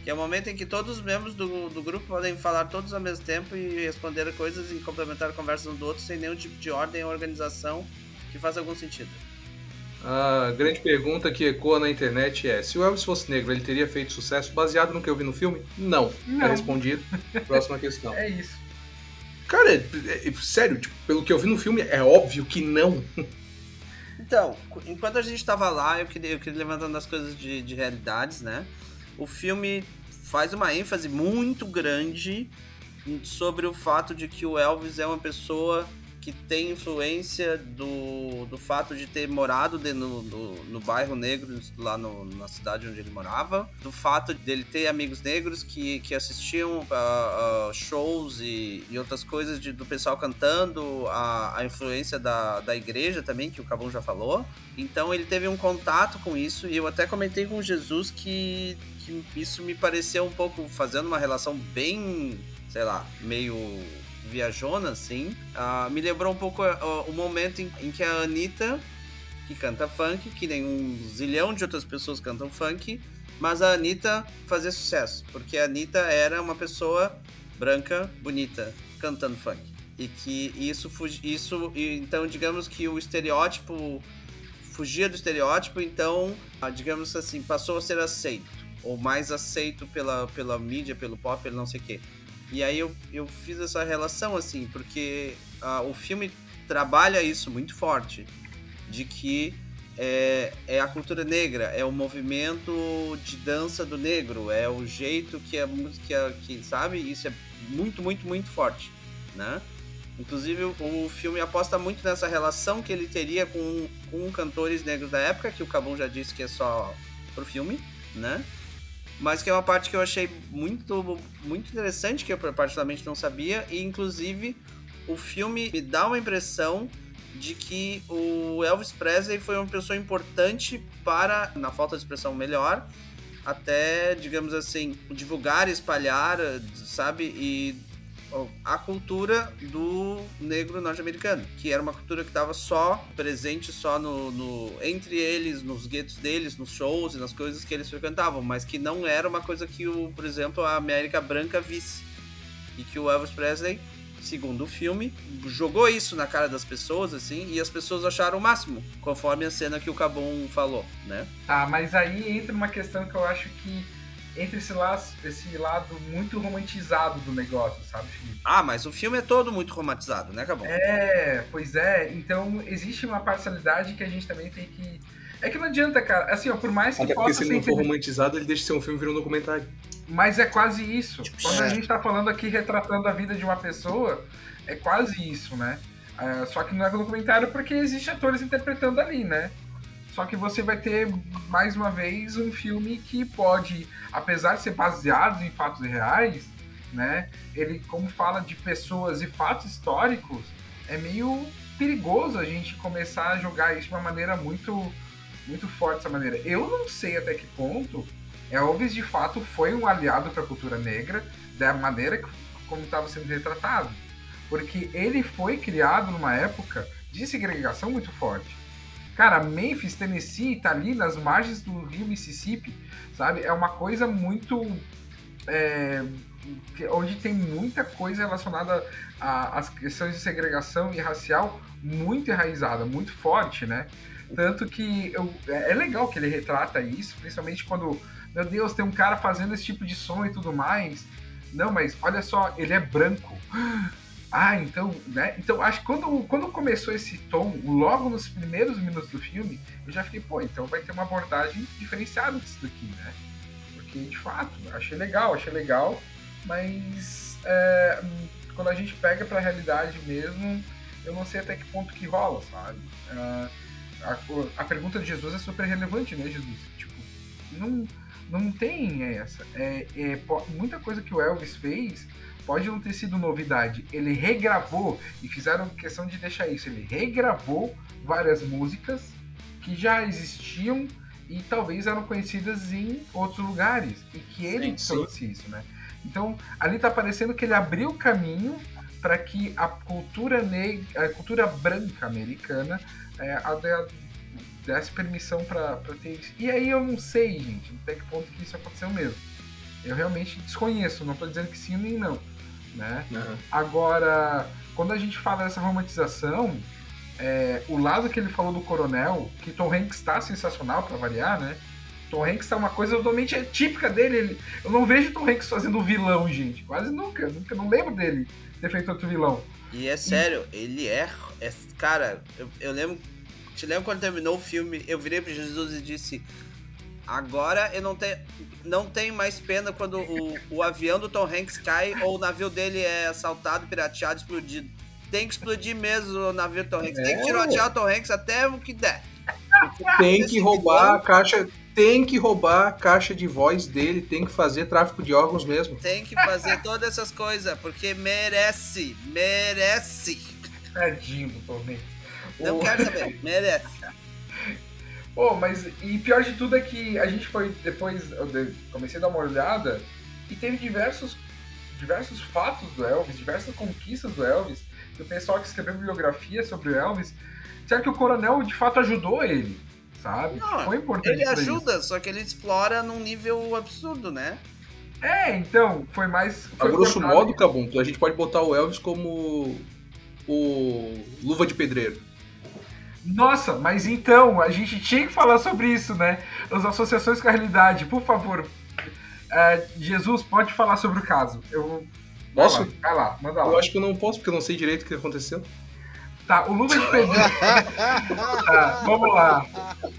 Que é o momento em que todos os membros do, do grupo podem falar todos ao mesmo tempo e responder coisas e complementar conversas um do outro sem nenhum tipo de ordem ou organização que faça algum sentido. A grande pergunta que ecoa na internet é: se o Elvis fosse negro, ele teria feito sucesso baseado no que eu vi no filme? Não. Não. Tá respondido. Próxima questão. É isso. Cara, é- é- é- sério, tipo, pelo que eu vi no filme, é óbvio que não. Então, enquanto a gente estava lá, eu queria, eu queria levantando as coisas de, de realidades, né? O filme faz uma ênfase muito grande sobre o fato de que o Elvis é uma pessoa que tem influência do, do fato de ter morado de- no, no, no bairro negro, lá no- na cidade onde ele morava, do fato dele ter amigos negros que, que assistiam a, a shows e, e outras coisas de- do pessoal cantando, a, a influência da, da igreja também, que o Cabum já falou. Então ele teve um contato com isso, e eu até comentei com Jesus que, que isso me pareceu um pouco fazendo uma relação bem, sei lá, meio viajona, assim. Ah, me lembrou um pouco ah, o momento em, em que a Anitta, que canta funk, que nem um zilhão de outras pessoas cantam funk, mas a Anitta fazia sucesso, porque a Anitta era uma pessoa branca, bonita, cantando funk. E que isso, isso então digamos que o estereótipo fugia do estereótipo, então, ah, digamos assim, passou a ser aceito, ou mais aceito pela, pela mídia, pelo pop, pelo não sei o quê. E aí eu, eu fiz essa relação, assim, porque ah, o filme trabalha isso muito forte, de que é, é a cultura negra, é o movimento de dança do negro, é o jeito que a música, que sabe, isso é muito, muito, muito forte, né? Inclusive o filme aposta muito nessa relação que ele teria com, com cantores negros da época, que o Cabum já disse que é só pro filme, né? Mas que é uma parte que eu achei muito, muito interessante, que eu particularmente não sabia, e inclusive o filme me dá uma impressão de que o Elvis Presley foi uma pessoa importante para, na falta de expressão melhor, até, digamos assim, divulgar, espalhar, sabe? E a cultura do negro norte-americano, que era uma cultura que estava só presente só no, no, entre eles, nos guetos deles, nos shows e nas coisas que eles frequentavam, mas que não era uma coisa que o, por exemplo, a América branca visse. E que o Elvis Presley, segundo o filme, jogou isso na cara das pessoas assim, e as pessoas acharam o máximo, conforme a cena que o Cabum falou, né? Tá, mas aí entra uma questão que eu acho que entre esse lado, esse lado muito romantizado do negócio, sabe, Felipe? Ah, mas o filme é todo muito romantizado, né, Cabum? É, pois é. Então existe uma parcialidade que a gente também tem que. É que não adianta, cara. Assim, ó, por mais que Até porque possa se ele ser. não for inter- romantizado, ele deixa de ser um filme e vira um documentário. Mas é quase isso. Quando a é. gente tá falando aqui retratando a vida de uma pessoa, é quase isso, né? É, só que não é documentário porque existem atores interpretando ali, né? Só que você vai ter, mais uma vez, um filme que pode, apesar de ser baseado em fatos reais, né? Ele, como fala de pessoas e fatos históricos, é meio perigoso a gente começar a jogar isso de uma maneira muito, muito forte dessa maneira. Eu não sei até que ponto Elvis de fato foi um aliado para a cultura negra da maneira que, como estava sendo retratado, porque ele foi criado numa época de segregação muito forte. Cara, Memphis, Tennessee, tá ali nas margens do rio Mississippi, sabe? É uma coisa muito. É, onde tem muita coisa relacionada às questões de segregação e racial muito enraizada, muito forte, né? Tanto que eu, é, é legal que ele retrata isso, principalmente quando, meu Deus, tem um cara fazendo esse tipo de som e tudo mais. Não, mas olha só, ele é branco. Ah, então, né? Então, acho que quando, quando começou esse tom, logo nos primeiros minutos do filme, eu já fiquei, pô, então vai ter uma abordagem diferenciada disso daqui, né? Porque, de fato, achei legal, achei legal, mas é, quando a gente pega pra realidade mesmo, eu não sei até que ponto que rola, sabe? Uh, a, a, pergunta de Jesus é super relevante, né, Jesus? Tipo, não, não tem essa. É, é, muita coisa que o Elvis fez pode não ter sido novidade. Ele regravou, e fizeram questão de deixar isso, ele regravou várias músicas que já existiam e talvez eram conhecidas em outros lugares. E que ele sim, trouxe sim. isso, né? Então, ali tá parecendo que ele abriu o caminho para que a cultura negra, a cultura branca americana é, desse permissão para ter isso. E aí eu não sei, gente, até que ponto que isso aconteceu mesmo. Eu realmente desconheço, não estou dizendo que sim nem não né? Uhum. Agora, quando a gente fala dessa romantização, é, o lado que ele falou do coronel, que Tom Hanks está sensacional para variar, né? Tom Hanks tá uma coisa totalmente típica dele. Ele, eu não vejo Tom Hanks fazendo vilão, gente. Quase nunca. Nunca não lembro dele ter feito outro vilão. E é sério, e... ele é, é. cara, eu, eu lembro. Te lembro quando terminou o filme, eu virei para Jesus e disse: Agora eu não tenho, não tenho mais pena quando o, o avião do Tom Hanks cai ou o navio dele é assaltado, pirateado, explodido. Tem que explodir mesmo o navio do Tom Hanks. É. Tem que é. tirotear o Tom Hanks até o que der. Tem que roubar a caixa. Tem que roubar a caixa de voz dele, tem que fazer tráfico de órgãos mesmo. Tem que fazer todas essas coisas, porque merece, merece. Tadinho do Tom Hanks. Não quero saber, merece. Pô, mas e pior de tudo é que a gente foi depois, eu comecei a dar uma olhada e teve diversos diversos fatos do Elvis, diversas conquistas do Elvis, e o pessoal que escreveu bibliografia sobre o Elvis, disseram que o coronel de fato ajudou ele, sabe? Não, Foi importante. Ele ajuda, isso. só que ele explora num nível absurdo, né? É, então, foi mais. Foi a grosso modo, Cabum, a gente pode botar o Elvis como o Luva de Pedreiro. Nossa, mas então, a gente tinha que falar sobre isso, né? As associações com a realidade. Por favor, é, Jesus, pode falar sobre o caso. Eu Posso? Vai lá, manda lá. Eu acho que eu não posso, porque eu não sei direito o que aconteceu. Tá, o Luva de Pedreiro. tá, vamos lá.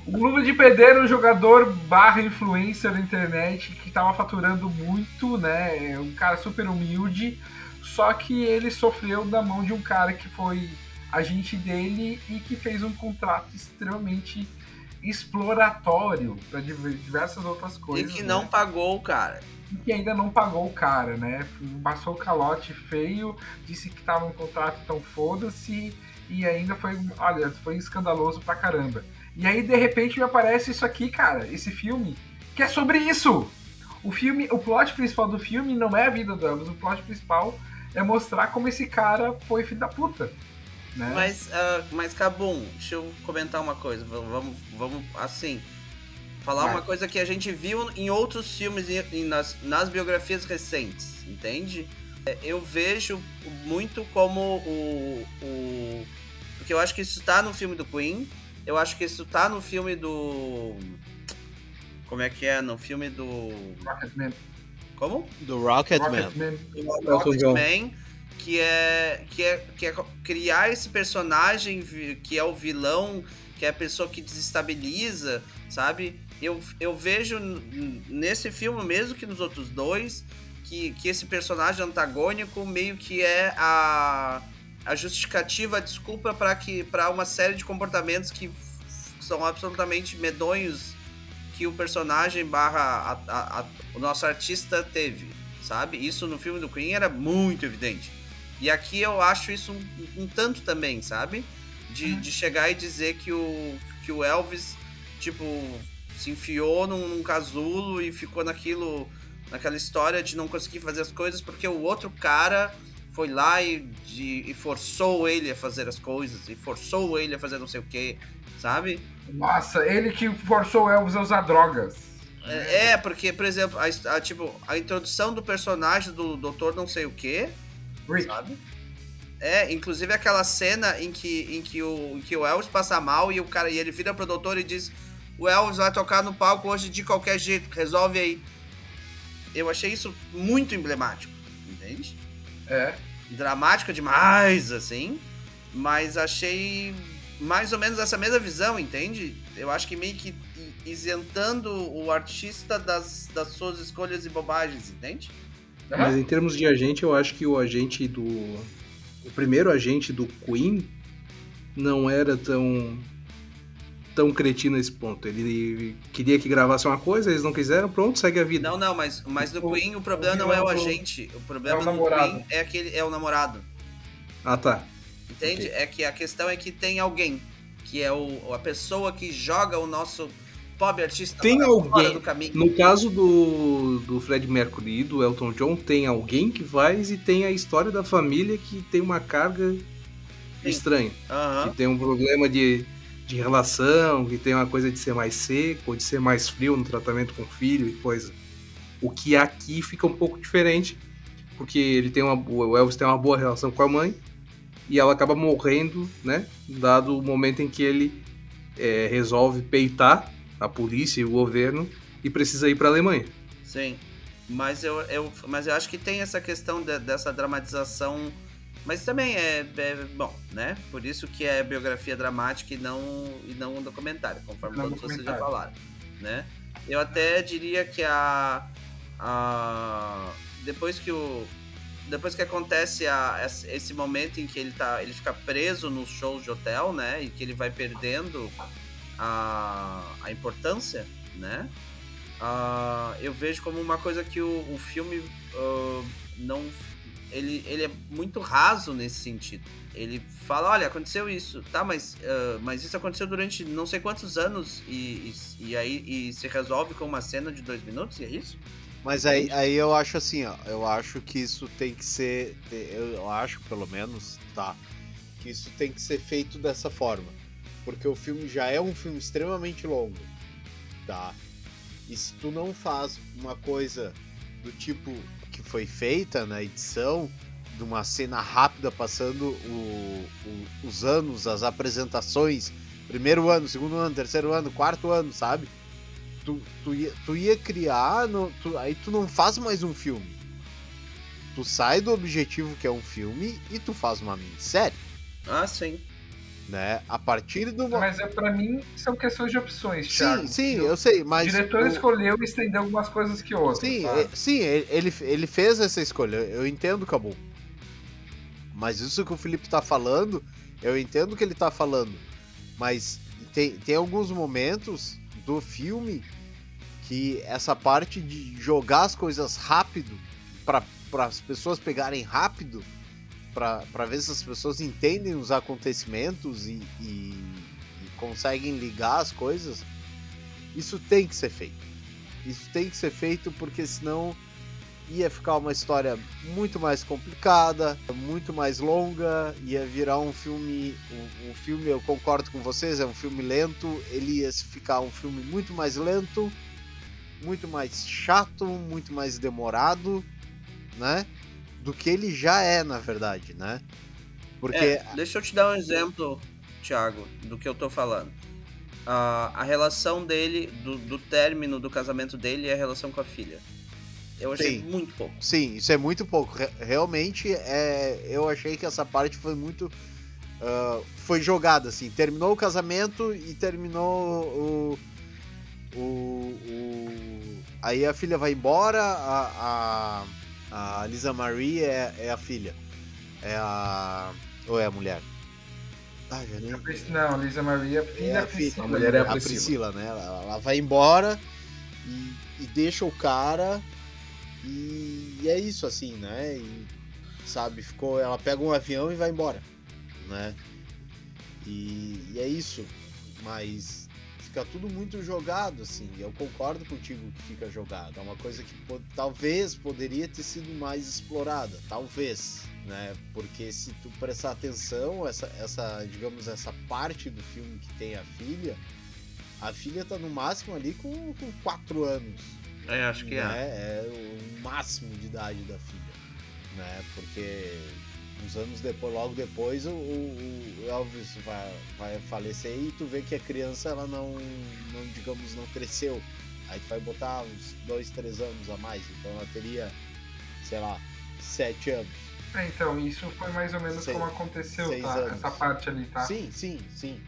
O Luva de Pedreiro é um jogador barra influencer da internet que tava faturando muito, né? É um cara super humilde. Só que ele sofreu da mão de um cara que foi agente dele e que fez um contrato extremamente exploratório para diversas outras coisas. E que não né? pagou o cara. E que ainda não pagou o cara, né? Passou o calote feio, disse que tava um contrato tão foda-se e ainda foi, olha, foi escandaloso pra caramba. E aí de repente me aparece isso aqui, cara, esse filme que é sobre isso. O filme, o plot principal do filme não é a vida do Elvis, o plot principal é mostrar como esse cara foi filho da puta. Né? Mas, uh, mas Cabum, deixa eu comentar uma coisa. Vamos, vamos assim. Falar Vai. uma coisa que a gente viu em outros filmes e nas, nas biografias recentes, entende? É, eu vejo muito como o, o. Porque eu acho que isso tá no filme do Queen. Eu acho que isso tá no filme do. Como é que é? No filme do. Rocketman. Como? Do Rocketman. Rocketman. Rocketman que é, que é, que é criar esse personagem que é o vilão, que é a pessoa que desestabiliza, sabe? Eu, eu vejo nesse filme, mesmo que nos outros dois, que, que esse personagem antagônico meio que é a, a justificativa, a desculpa para uma série de comportamentos que são absolutamente medonhos que o personagem barra a, a, a, o nosso artista teve, sabe? Isso no filme do Queen era muito evidente. E aqui eu acho isso um, um tanto também, sabe? De, de chegar e dizer que o, que o Elvis, tipo, se enfiou num, num casulo e ficou naquilo, naquela história de não conseguir fazer as coisas porque o outro cara foi lá e, de- e forçou ele a fazer as coisas, e forçou ele a fazer não sei o que, sabe? Nossa, ele que forçou o Elvis a usar drogas. É, é, porque, por exemplo, a, a, tipo, a introdução do personagem do doutor não sei o que, Rick. sabe? É, inclusive aquela cena em que, em que, o, em que o Elvis passa mal e o cara e ele vira pro doutor e diz: O Elvis vai tocar no palco hoje de qualquer jeito, resolve aí. Eu achei isso muito emblemático, entende? É. Dramático demais, assim, mas achei mais ou menos essa mesma visão, entende? Eu acho que meio que isentando o artista das, das suas escolhas e bobagens, entende? Mas em termos de agente, eu acho que o agente do. O primeiro agente do Queen não era tão. tão cretino nesse ponto. Ele queria que gravasse uma coisa, eles não quiseram, pronto, segue a vida. Não, não, mas, mas no O- Queen o problema o não é o do- agente. O problema é o no namorado. Queen é aquele é o namorado. Ah, tá. Entende? Ok. É que a questão é que tem alguém que é o, a pessoa que joga o nosso pobre artista Tem alguém- fora do caminho. No caso do, do Fred Mercury e do Elton John, tem alguém que faz e tem a história da família que tem uma carga estranha. Aham. Que tem um problema de, de relação, que tem uma coisa de ser mais seco, ou de ser mais frio no tratamento com o filho e coisa. O que aqui fica um pouco diferente, porque ele tem uma boa, o Elvis tem uma boa relação com a mãe e ela acaba morrendo, né? Dado o momento em que ele é, resolve peitar a polícia e o governo e precisa ir para a Alemanha. Sim. Mas eu, eu, mas eu acho que tem essa questão de- dessa dramatização. Mas também é, é bom, né? Por isso que é biografia dramática e não, e não um documentário, conforme Não todos vocês já documentário. falaram, né? Eu até diria que a, a depois que o depois que acontece a, esse- esse momento em que ele tá ele fica preso nos shows de hotel, né? E que ele vai perdendo a, a importância, né? Ah, eu vejo como uma coisa que o, o filme ah, não. Ele, ele é muito raso nesse sentido. Ele fala, olha, aconteceu isso, tá, mas, ah, mas isso aconteceu durante não sei quantos anos e, e, e aí e se resolve com uma cena de dois minutos, e é isso? Mas aí, aí eu acho assim, ó. Eu acho que isso tem que ser. Eu acho, pelo menos, tá? Que isso tem que ser feito dessa forma. Porque o filme já é um filme extremamente longo. Tá? E se tu não faz uma coisa do tipo que foi feita na edição, de uma cena rápida passando o- o- os anos, as apresentações, primeiro ano, segundo ano, terceiro ano, quarto ano, sabe? tu, tu, ia, tu ia criar, no- tu- aí tu não faz mais um filme. Tu sai do objetivo que é um filme e tu faz uma minissérie, Ah, sim. Né? A partir do Mas é, pra mim são questões de opções, Thiago. Sim, sim, eu sei, O mas diretor o- escolheu estender algumas coisas que outras. Sim, sabe? é- sim, ele, ele- fez essa escolha, eu entendo, Cabo. Mas isso que o Felipe tá falando, eu entendo o que ele tá falando. Mas tem, tem alguns momentos do filme que essa parte de jogar as coisas rápido para as pessoas pegarem rápido, para ver se as pessoas entendem os acontecimentos e, e- e conseguem ligar as coisas, isso tem que ser feito. Isso tem que ser feito porque senão ia ficar uma história muito mais complicada, muito mais longa, ia virar um filme, um, um filme, eu concordo com vocês, é um filme lento, ele ia ficar um filme muito mais lento, muito mais chato, muito mais demorado, né? Do que ele já é, na verdade, né? Porque É, deixa eu te dar um exemplo, Thiago, do que eu tô falando. A relação dele, do, do término do casamento dele e a relação com a filha. Eu achei Sim. muito pouco. Sim, isso é muito pouco. Re- Realmente, é, eu achei que essa parte foi muito. ah, foi jogada, assim. Terminou o casamento e terminou o. O. o- aí a filha vai embora, a, a, a Lisa Marie é, é a filha. É a. Ou é a mulher? Ah, já nem. A Não, Lisa filha É a da filha. A mulher é a a Priscila. Priscila, né? Ela, ela vai embora e, e deixa o cara E, e é isso, assim, né? E, sabe, ficou. Ela pega um avião e vai embora, né? E, e é isso. Mas fica tudo muito jogado, assim. Eu concordo contigo que fica jogado. É uma coisa que talvez poderia ter sido mais explorada. Talvez. Né? Porque se tu prestar atenção, essa, essa, digamos, essa parte do filme que tem a filha, a filha tá no máximo ali com, com 4 anos É, acho que é. né? É o máximo de idade da filha, né? Porque uns anos depois, logo depois, o, o- Elvis vai, vai falecer e tu vê que a criança ela não, não, digamos, não cresceu. Aí tu vai botar uns dois, três anos a mais, então ela teria, sei lá, sete anos. É, então, isso foi mais ou menos Seis- como aconteceu, tá? anos. Essa parte ali, tá? Sim, sim, sim.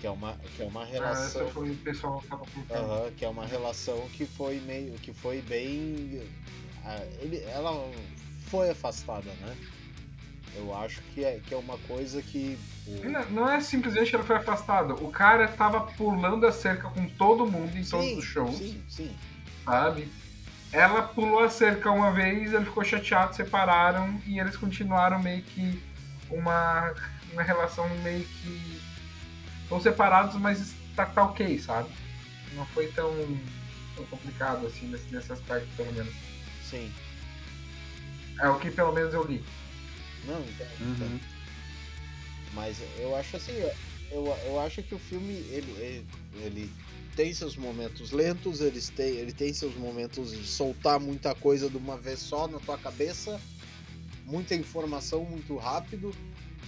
Que é uma, que é uma Ah, relação. essa foi o pessoal que tava. Aham, que é uma relação que foi meio. que foi bem. ah, ele, ela foi afastada, né? Eu acho que é, que é uma coisa que. o- Não, não é simplesmente que ela foi afastada. O cara tava pulando a cerca com todo mundo em todos sim, os shows, Sim, sim. sabe? Ela pulou a cerca uma vez, ele ficou chateado, separaram e eles continuaram meio que uma, uma relação meio que. Estão separados, mas tá, tá ok, sabe? Não foi tão, tão complicado assim nesse, nesse aspecto, pelo menos. Sim. É o que pelo menos eu li. Não, então. Uhum. então. Mas eu acho assim, eu, eu acho que o filme ele, ele, ele tem seus momentos lentos, eles têm, ele tem seus momentos de soltar muita coisa de uma vez só na tua cabeça, muita informação muito rápido,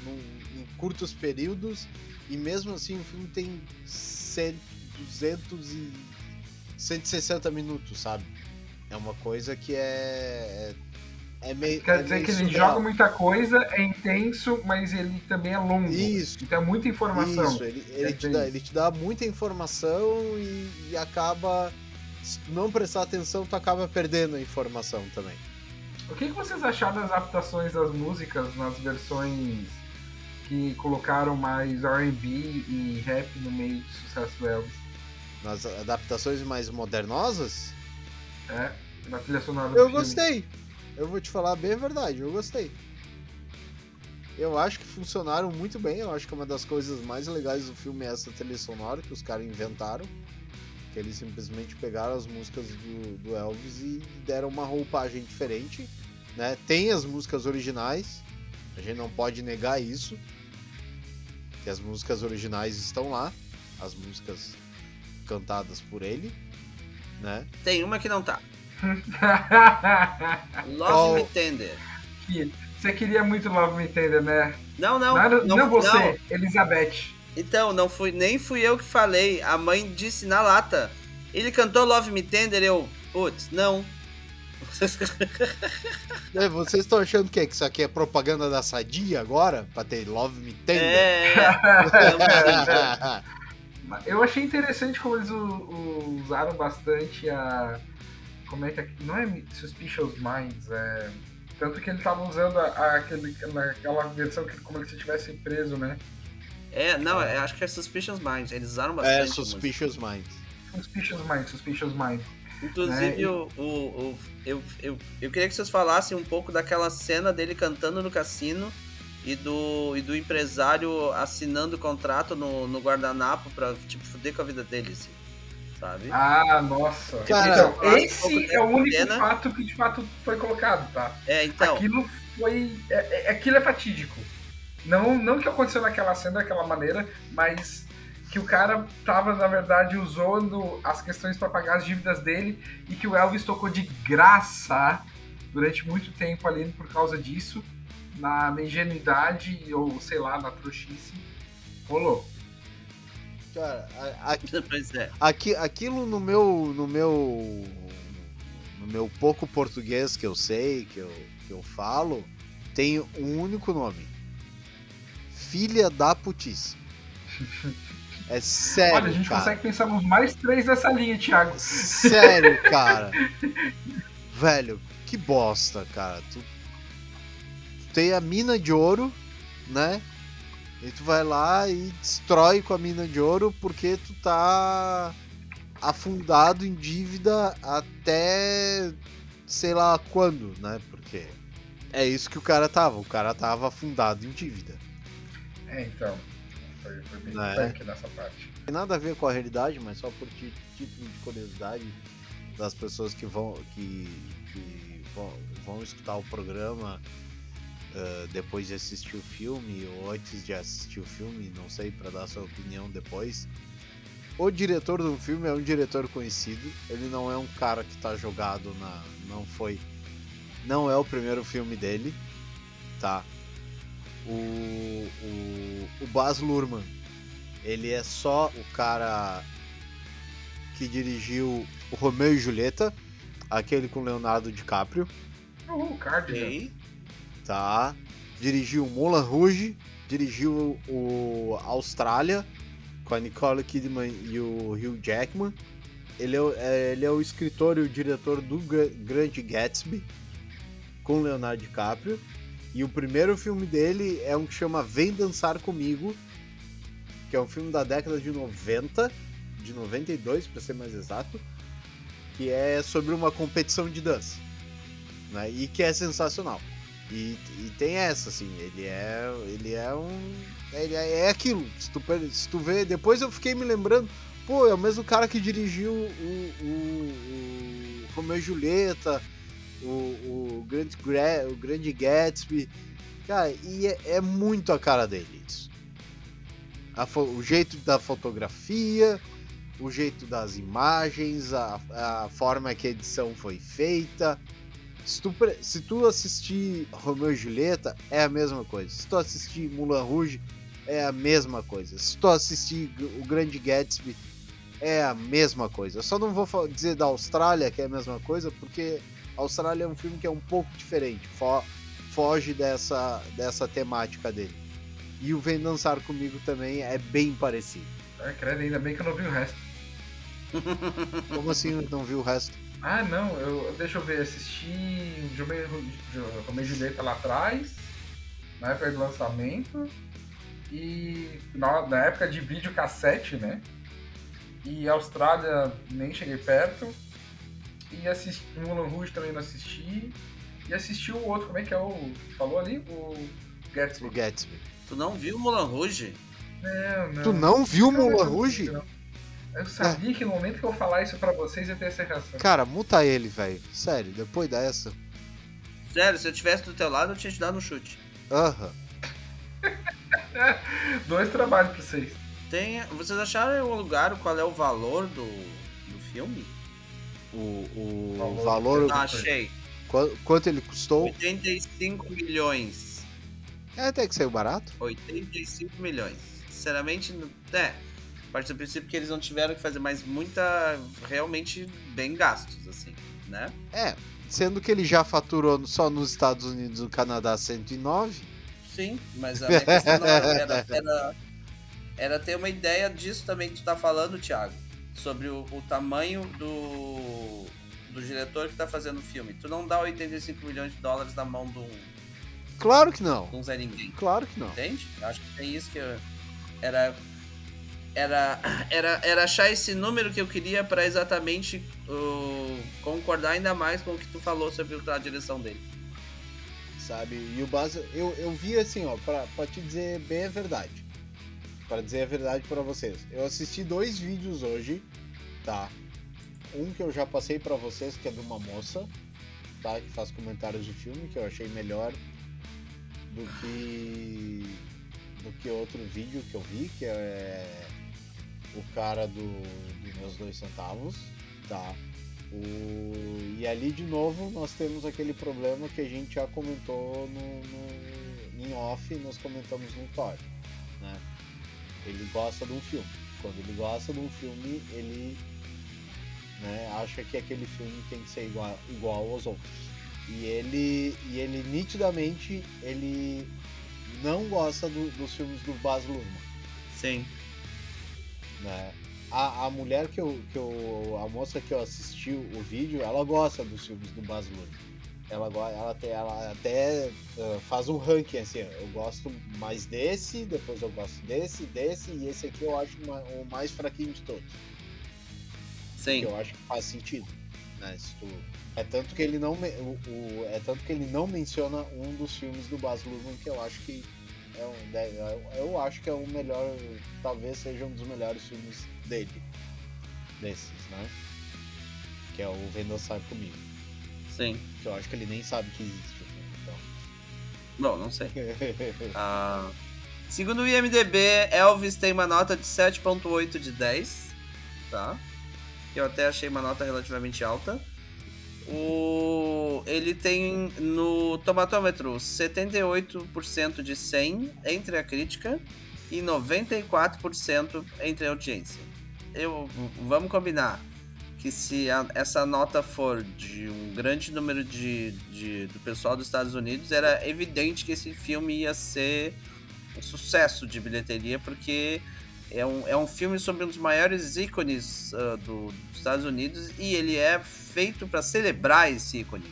num- em curtos períodos, e mesmo assim o filme tem 100, 200 e 160 minutos, sabe? É uma coisa que é. É, é meio. Quer é dizer meio que ele surreal. joga muita coisa, é intenso, mas ele também é longo. Isso. Então é muita informação. Isso, ele, ele, te dá, ele te dá muita informação e, e acaba. Se tu não prestar atenção, tu acaba perdendo a informação também. O que, que vocês acharam das adaptações das músicas nas versões que colocaram mais RB e rap no meio de sucesso do Elvis? Nas adaptações mais modernosas, É, na trilha sonora do eu filme. Eu vou te falar bem a verdade, eu gostei. Eu acho que funcionaram muito bem. Eu acho que uma das coisas mais legais do filme é essa trilha sonora que os caras inventaram. Que eles simplesmente pegaram as músicas do, do Elvis e deram uma roupagem diferente. Né? Tem as músicas originais, a gente não pode negar isso. Que as músicas originais estão lá, as músicas cantadas por ele, né? Tem uma que não tá. Love Qual? Me Tender. Você queria muito Love Me Tender, né? Não, não. Não, era- não, você, não. Elizabeth. Então, não fui, nem fui eu que falei. A mãe disse na lata. Ele cantou Love Me Tender, eu. Putz, não. É, Vocês estão achando que, é que isso aqui é propaganda da Sadia agora? Pra ter Love Me Tender? É. Eu achei interessante como eles usaram bastante a. Como é que é? Não é Suspicious Minds, é. Tanto que ele tava usando a, a- aquele, naquela versão que como ele se tivesse preso, né? É, não, eu acho que é Suspicious Mind. Eles usaram é, bastante. música. Suspicious Minds. Suspicious Minds, Suspicious Minds. Inclusive, É, o, o, o- eu, eu, eu queria que vocês falassem um pouco daquela cena dele cantando no cassino e do, e do empresário assinando o contrato no, no guardanapo pra, tipo, fuder com a vida dele, assim, sabe? Ah, nossa. Cara, então, esse pouco é o único cena. fato que de fato foi colocado, tá? É, então, Aquilo foi. É, é- aquilo é fatídico. Não, não que aconteceu naquela cena daquela maneira, mas que o cara tava, na verdade, usando as questões para pagar as dívidas dele e que o Elvis tocou de graça durante muito tempo ali por causa disso, na, na ingenuidade ou sei lá, na trouxice. Rolou. Cara, a- a- pois é. aqui, aquilo no meu, no meu, no meu pouco português que eu sei, que eu, que eu falo, tem um único nome. Filha da putice. É sério, Olha, a gente cara. consegue pensar nos mais três dessa linha, Thiago. Sério, cara. Velho, que bosta, cara. Tu, tu tem a mina de ouro, né? E tu vai lá e destrói com a mina de ouro porque tu tá afundado em dívida até sei lá quando, né? Porque é isso que o cara tava. O cara tava afundado em dívida. É, então. Foi, foi bem Não é? nessa parte. Tem nada a ver com a realidade, mas só por título de curiosidade das pessoas que vão que, que vão, vão escutar o programa ah, depois de assistir o filme ou antes de assistir o filme, não sei, para dar sua opinião depois. O diretor do filme é um diretor conhecido, ele não é um cara que tá jogado na. não foi. Não é o primeiro filme dele, tá? O, o, o Baz Luhrmann, ele é só o cara que dirigiu o Romeu e Julieta, aquele com Leonardo DiCaprio, Uhul, Cardigan. Tá? Dirigiu Moulin Rouge, dirigiu o Austrália com a Nicole Kidman e o Hugh Jackman. Ele é, é- ele é o escritor e o diretor do Gra- Grande Gatsby com Leonardo DiCaprio. E o primeiro filme dele é um que chama Vem Dançar Comigo, que é um filme da década de 90, de 92 para ser mais exato, que é sobre uma competição de dança, né? E que é sensacional. E, e tem essa, assim, ele é. Ele é um. Ele é, é aquilo. Se tu, se tu vê. Depois eu fiquei me lembrando, pô, é o mesmo cara que dirigiu o, o, o Romeo e Julieta, o, o, Grande, Gra- o Grande Gatsby. Cara, e é, é muito a cara dele isso. A o jeito da fotografia, o jeito das imagens, a, a forma que a edição foi feita. Se tu, se tu assistir Romeo e Julieta, é a mesma coisa. Se tu assistir Moulin Rouge, é a mesma coisa. Se tu assistir O Grande Gatsby, é a mesma coisa. Eu só não vou dizer da Austrália que é a mesma coisa, porque a Austrália é um filme que é um pouco diferente. fo- foge dessa, dessa temática dele. E o Vem Dançar Comigo também é bem parecido. É, credo, ainda bem que eu não vi o resto. Como assim não vi o resto? Ah, não, eu, deixa eu ver, assisti Romeo Romeo e Julieta lá atrás, na época do lançamento, e na, na época de videocassete, né? E Austrália nem cheguei perto, e assisti Mulan Rouge também não assisti, e assisti o outro, como é que é o. Falou ali? O Gatsby. O Gatsby. Tu não viu Mulan Rouge? Não, não. Tu não viu não, Rouge? não. Eu sabia que no momento que eu falar isso pra vocês ia ter essa reação. Cara, muta ele, velho. Sério, depois dessa. Sério, se eu tivesse do teu lado, eu tinha te dado um chute. Aham. Dois trabalhos pra vocês. Tem. Vocês acharam o lugar, qual é o valor do, do filme? O, o Valor. valor. Ah, Achei. Qua- Quanto ele custou? 85 milhões. É até que saiu barato. 85 milhões. Sinceramente, não- é. Parte do princípio que eles não tiveram que fazer mais muita. Realmente bem gastos, assim, né? É. Sendo que ele já faturou só nos Estados Unidos e no Canadá 109. Sim, mas a minha questão não era, era, era, ter uma ideia disso também que tu tá falando, Thiago. Sobre o, o tamanho do, do diretor que tá fazendo o filme. Tu não dá 85 milhões de dólares na mão de um, Claro que não. de um Zé Ninguém. Claro que não. Entende? Eu acho que é isso que eu, era. Era, era, era achar esse número que eu queria para exatamente uh, concordar ainda mais com o que tu falou sobre a direção dele. Sabe? E o base. Eu, eu vi assim, ó, pra, pra te dizer bem a verdade. Pra dizer a verdade pra vocês. Eu assisti dois vídeos hoje, tá? Um que eu já passei pra vocês, que é de uma moça, tá? Que faz comentários de filme, que eu achei melhor do que. do que outro vídeo que eu vi, que é o cara do, do meus dois centavos, tá? O... E ali de novo nós temos aquele problema que a gente já comentou no, no- em off, nós comentamos no Thor, né? Ele gosta de um filme. Quando ele gosta de um filme, ele né, acha que aquele filme tem que ser igual, igual aos outros. E ele, e ele nitidamente ele não gosta do- dos filmes do Baz Luhrmann Sim. Né? A, a mulher que eu, que eu. A moça que eu assisti o vídeo, ela gosta dos filmes do Baz Luhrmann. Ela, ela até, ela até eh, faz um ranking assim, eu gosto mais desse, depois eu gosto desse, desse, e esse aqui eu acho ma- o mais fraquinho de todos. Sim. Que eu acho que faz sentido. Né? Tu- É tanto que ele não o, o- é tanto que ele não menciona um dos filmes do Baz Luhrmann que eu acho que é um, eu- acho que é o melhor, talvez seja um dos melhores filmes dele, desses, né? Que é o Vem Dançar Comigo, Sim. que eu acho que ele nem sabe que existe. o filme, Então. Bom, não sei. Ah, segundo o IMDB, Elvis tem uma nota de 7.8 de 10, tá? Eu até achei uma nota relativamente alta. O... Ele tem no tomatômetro 78% de 100 entre a crítica e 94% entre a audiência. Eu, vamos combinar que se a- essa nota for de um grande número de, de- do pessoal dos Estados Unidos, era evidente que esse filme ia ser um sucesso de bilheteria, porque é um, é um filme sobre um dos maiores ícones ah, do- dos Estados Unidos e ele é feito para celebrar esse ícone.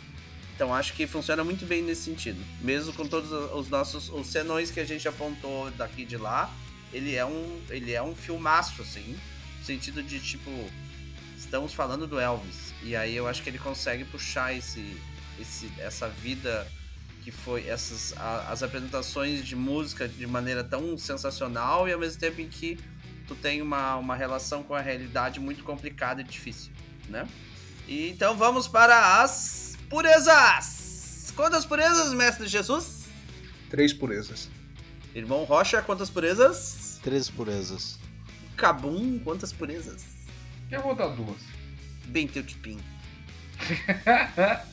Então acho que funciona muito bem nesse sentido. Mesmo com todos os nossos os senões que a gente apontou daqui de lá, ele é um ele é um filmaço assim, no sentido de tipo estamos falando do Elvis. E aí eu acho que ele consegue puxar esse, esse essa vida que foi essas a- as apresentações de música de maneira tão sensacional e ao mesmo tempo em que tu tem uma, uma relação com a realidade muito complicada e difícil, né? E então vamos para as purezas. Quantas purezas, mestre Jesus? Três purezas. Irmão Rocha, quantas purezas? Três purezas. Cabum, quantas purezas? Eu vou dar duas. Bem teu tipim.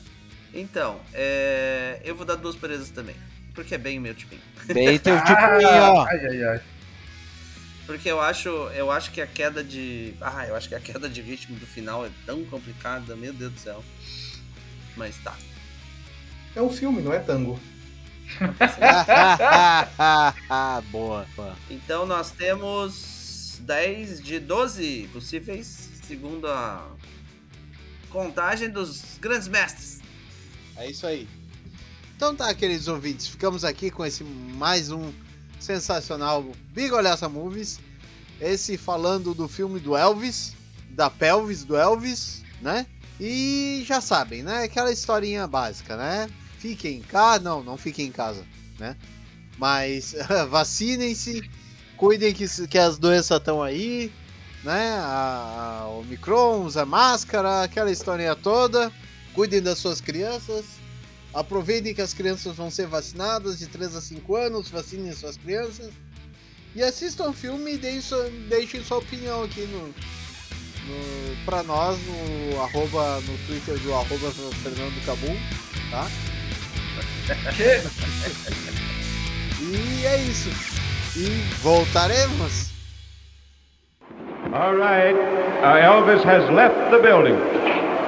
Então, é, eu vou dar duas purezas também. Porque é bem o meu tipim. Bem teu Ah, tipinho, ó. ai, ai, ai. Porque eu acho, eu acho que a queda de. Ah, eu acho que a queda de ritmo do final é tão complicada, meu Deus do céu. Mas tá. É um filme, não é tango. boa, boa. Então nós temos 10 de 12 possíveis, segundo a contagem dos grandes mestres. É isso aí. Então tá, queridos ouvintes, ficamos aqui com esse mais um sensacional Big Olhaça Movies. Esse falando do filme do Elvis, da pelvis do Elvis, né? E já sabem, né? Aquela historinha básica, né? Fiquem em casa, não, não fiquem em casa, né? Mas vacinem-se, cuidem que, que as doenças estão aí, né? A, a Omicron, usa máscara, aquela historinha toda. Cuidem das suas crianças. Aproveitem que as crianças vão ser vacinadas de 3 a 5 anos, vacinem suas crianças. E assistam o filme e deem sua- deixem sua opinião aqui no, no, pra nós no, arroba, no Twitter do arroba Fernando Cabum, tá? E é isso. E voltaremos. All right. Uh, Elvis has left the building.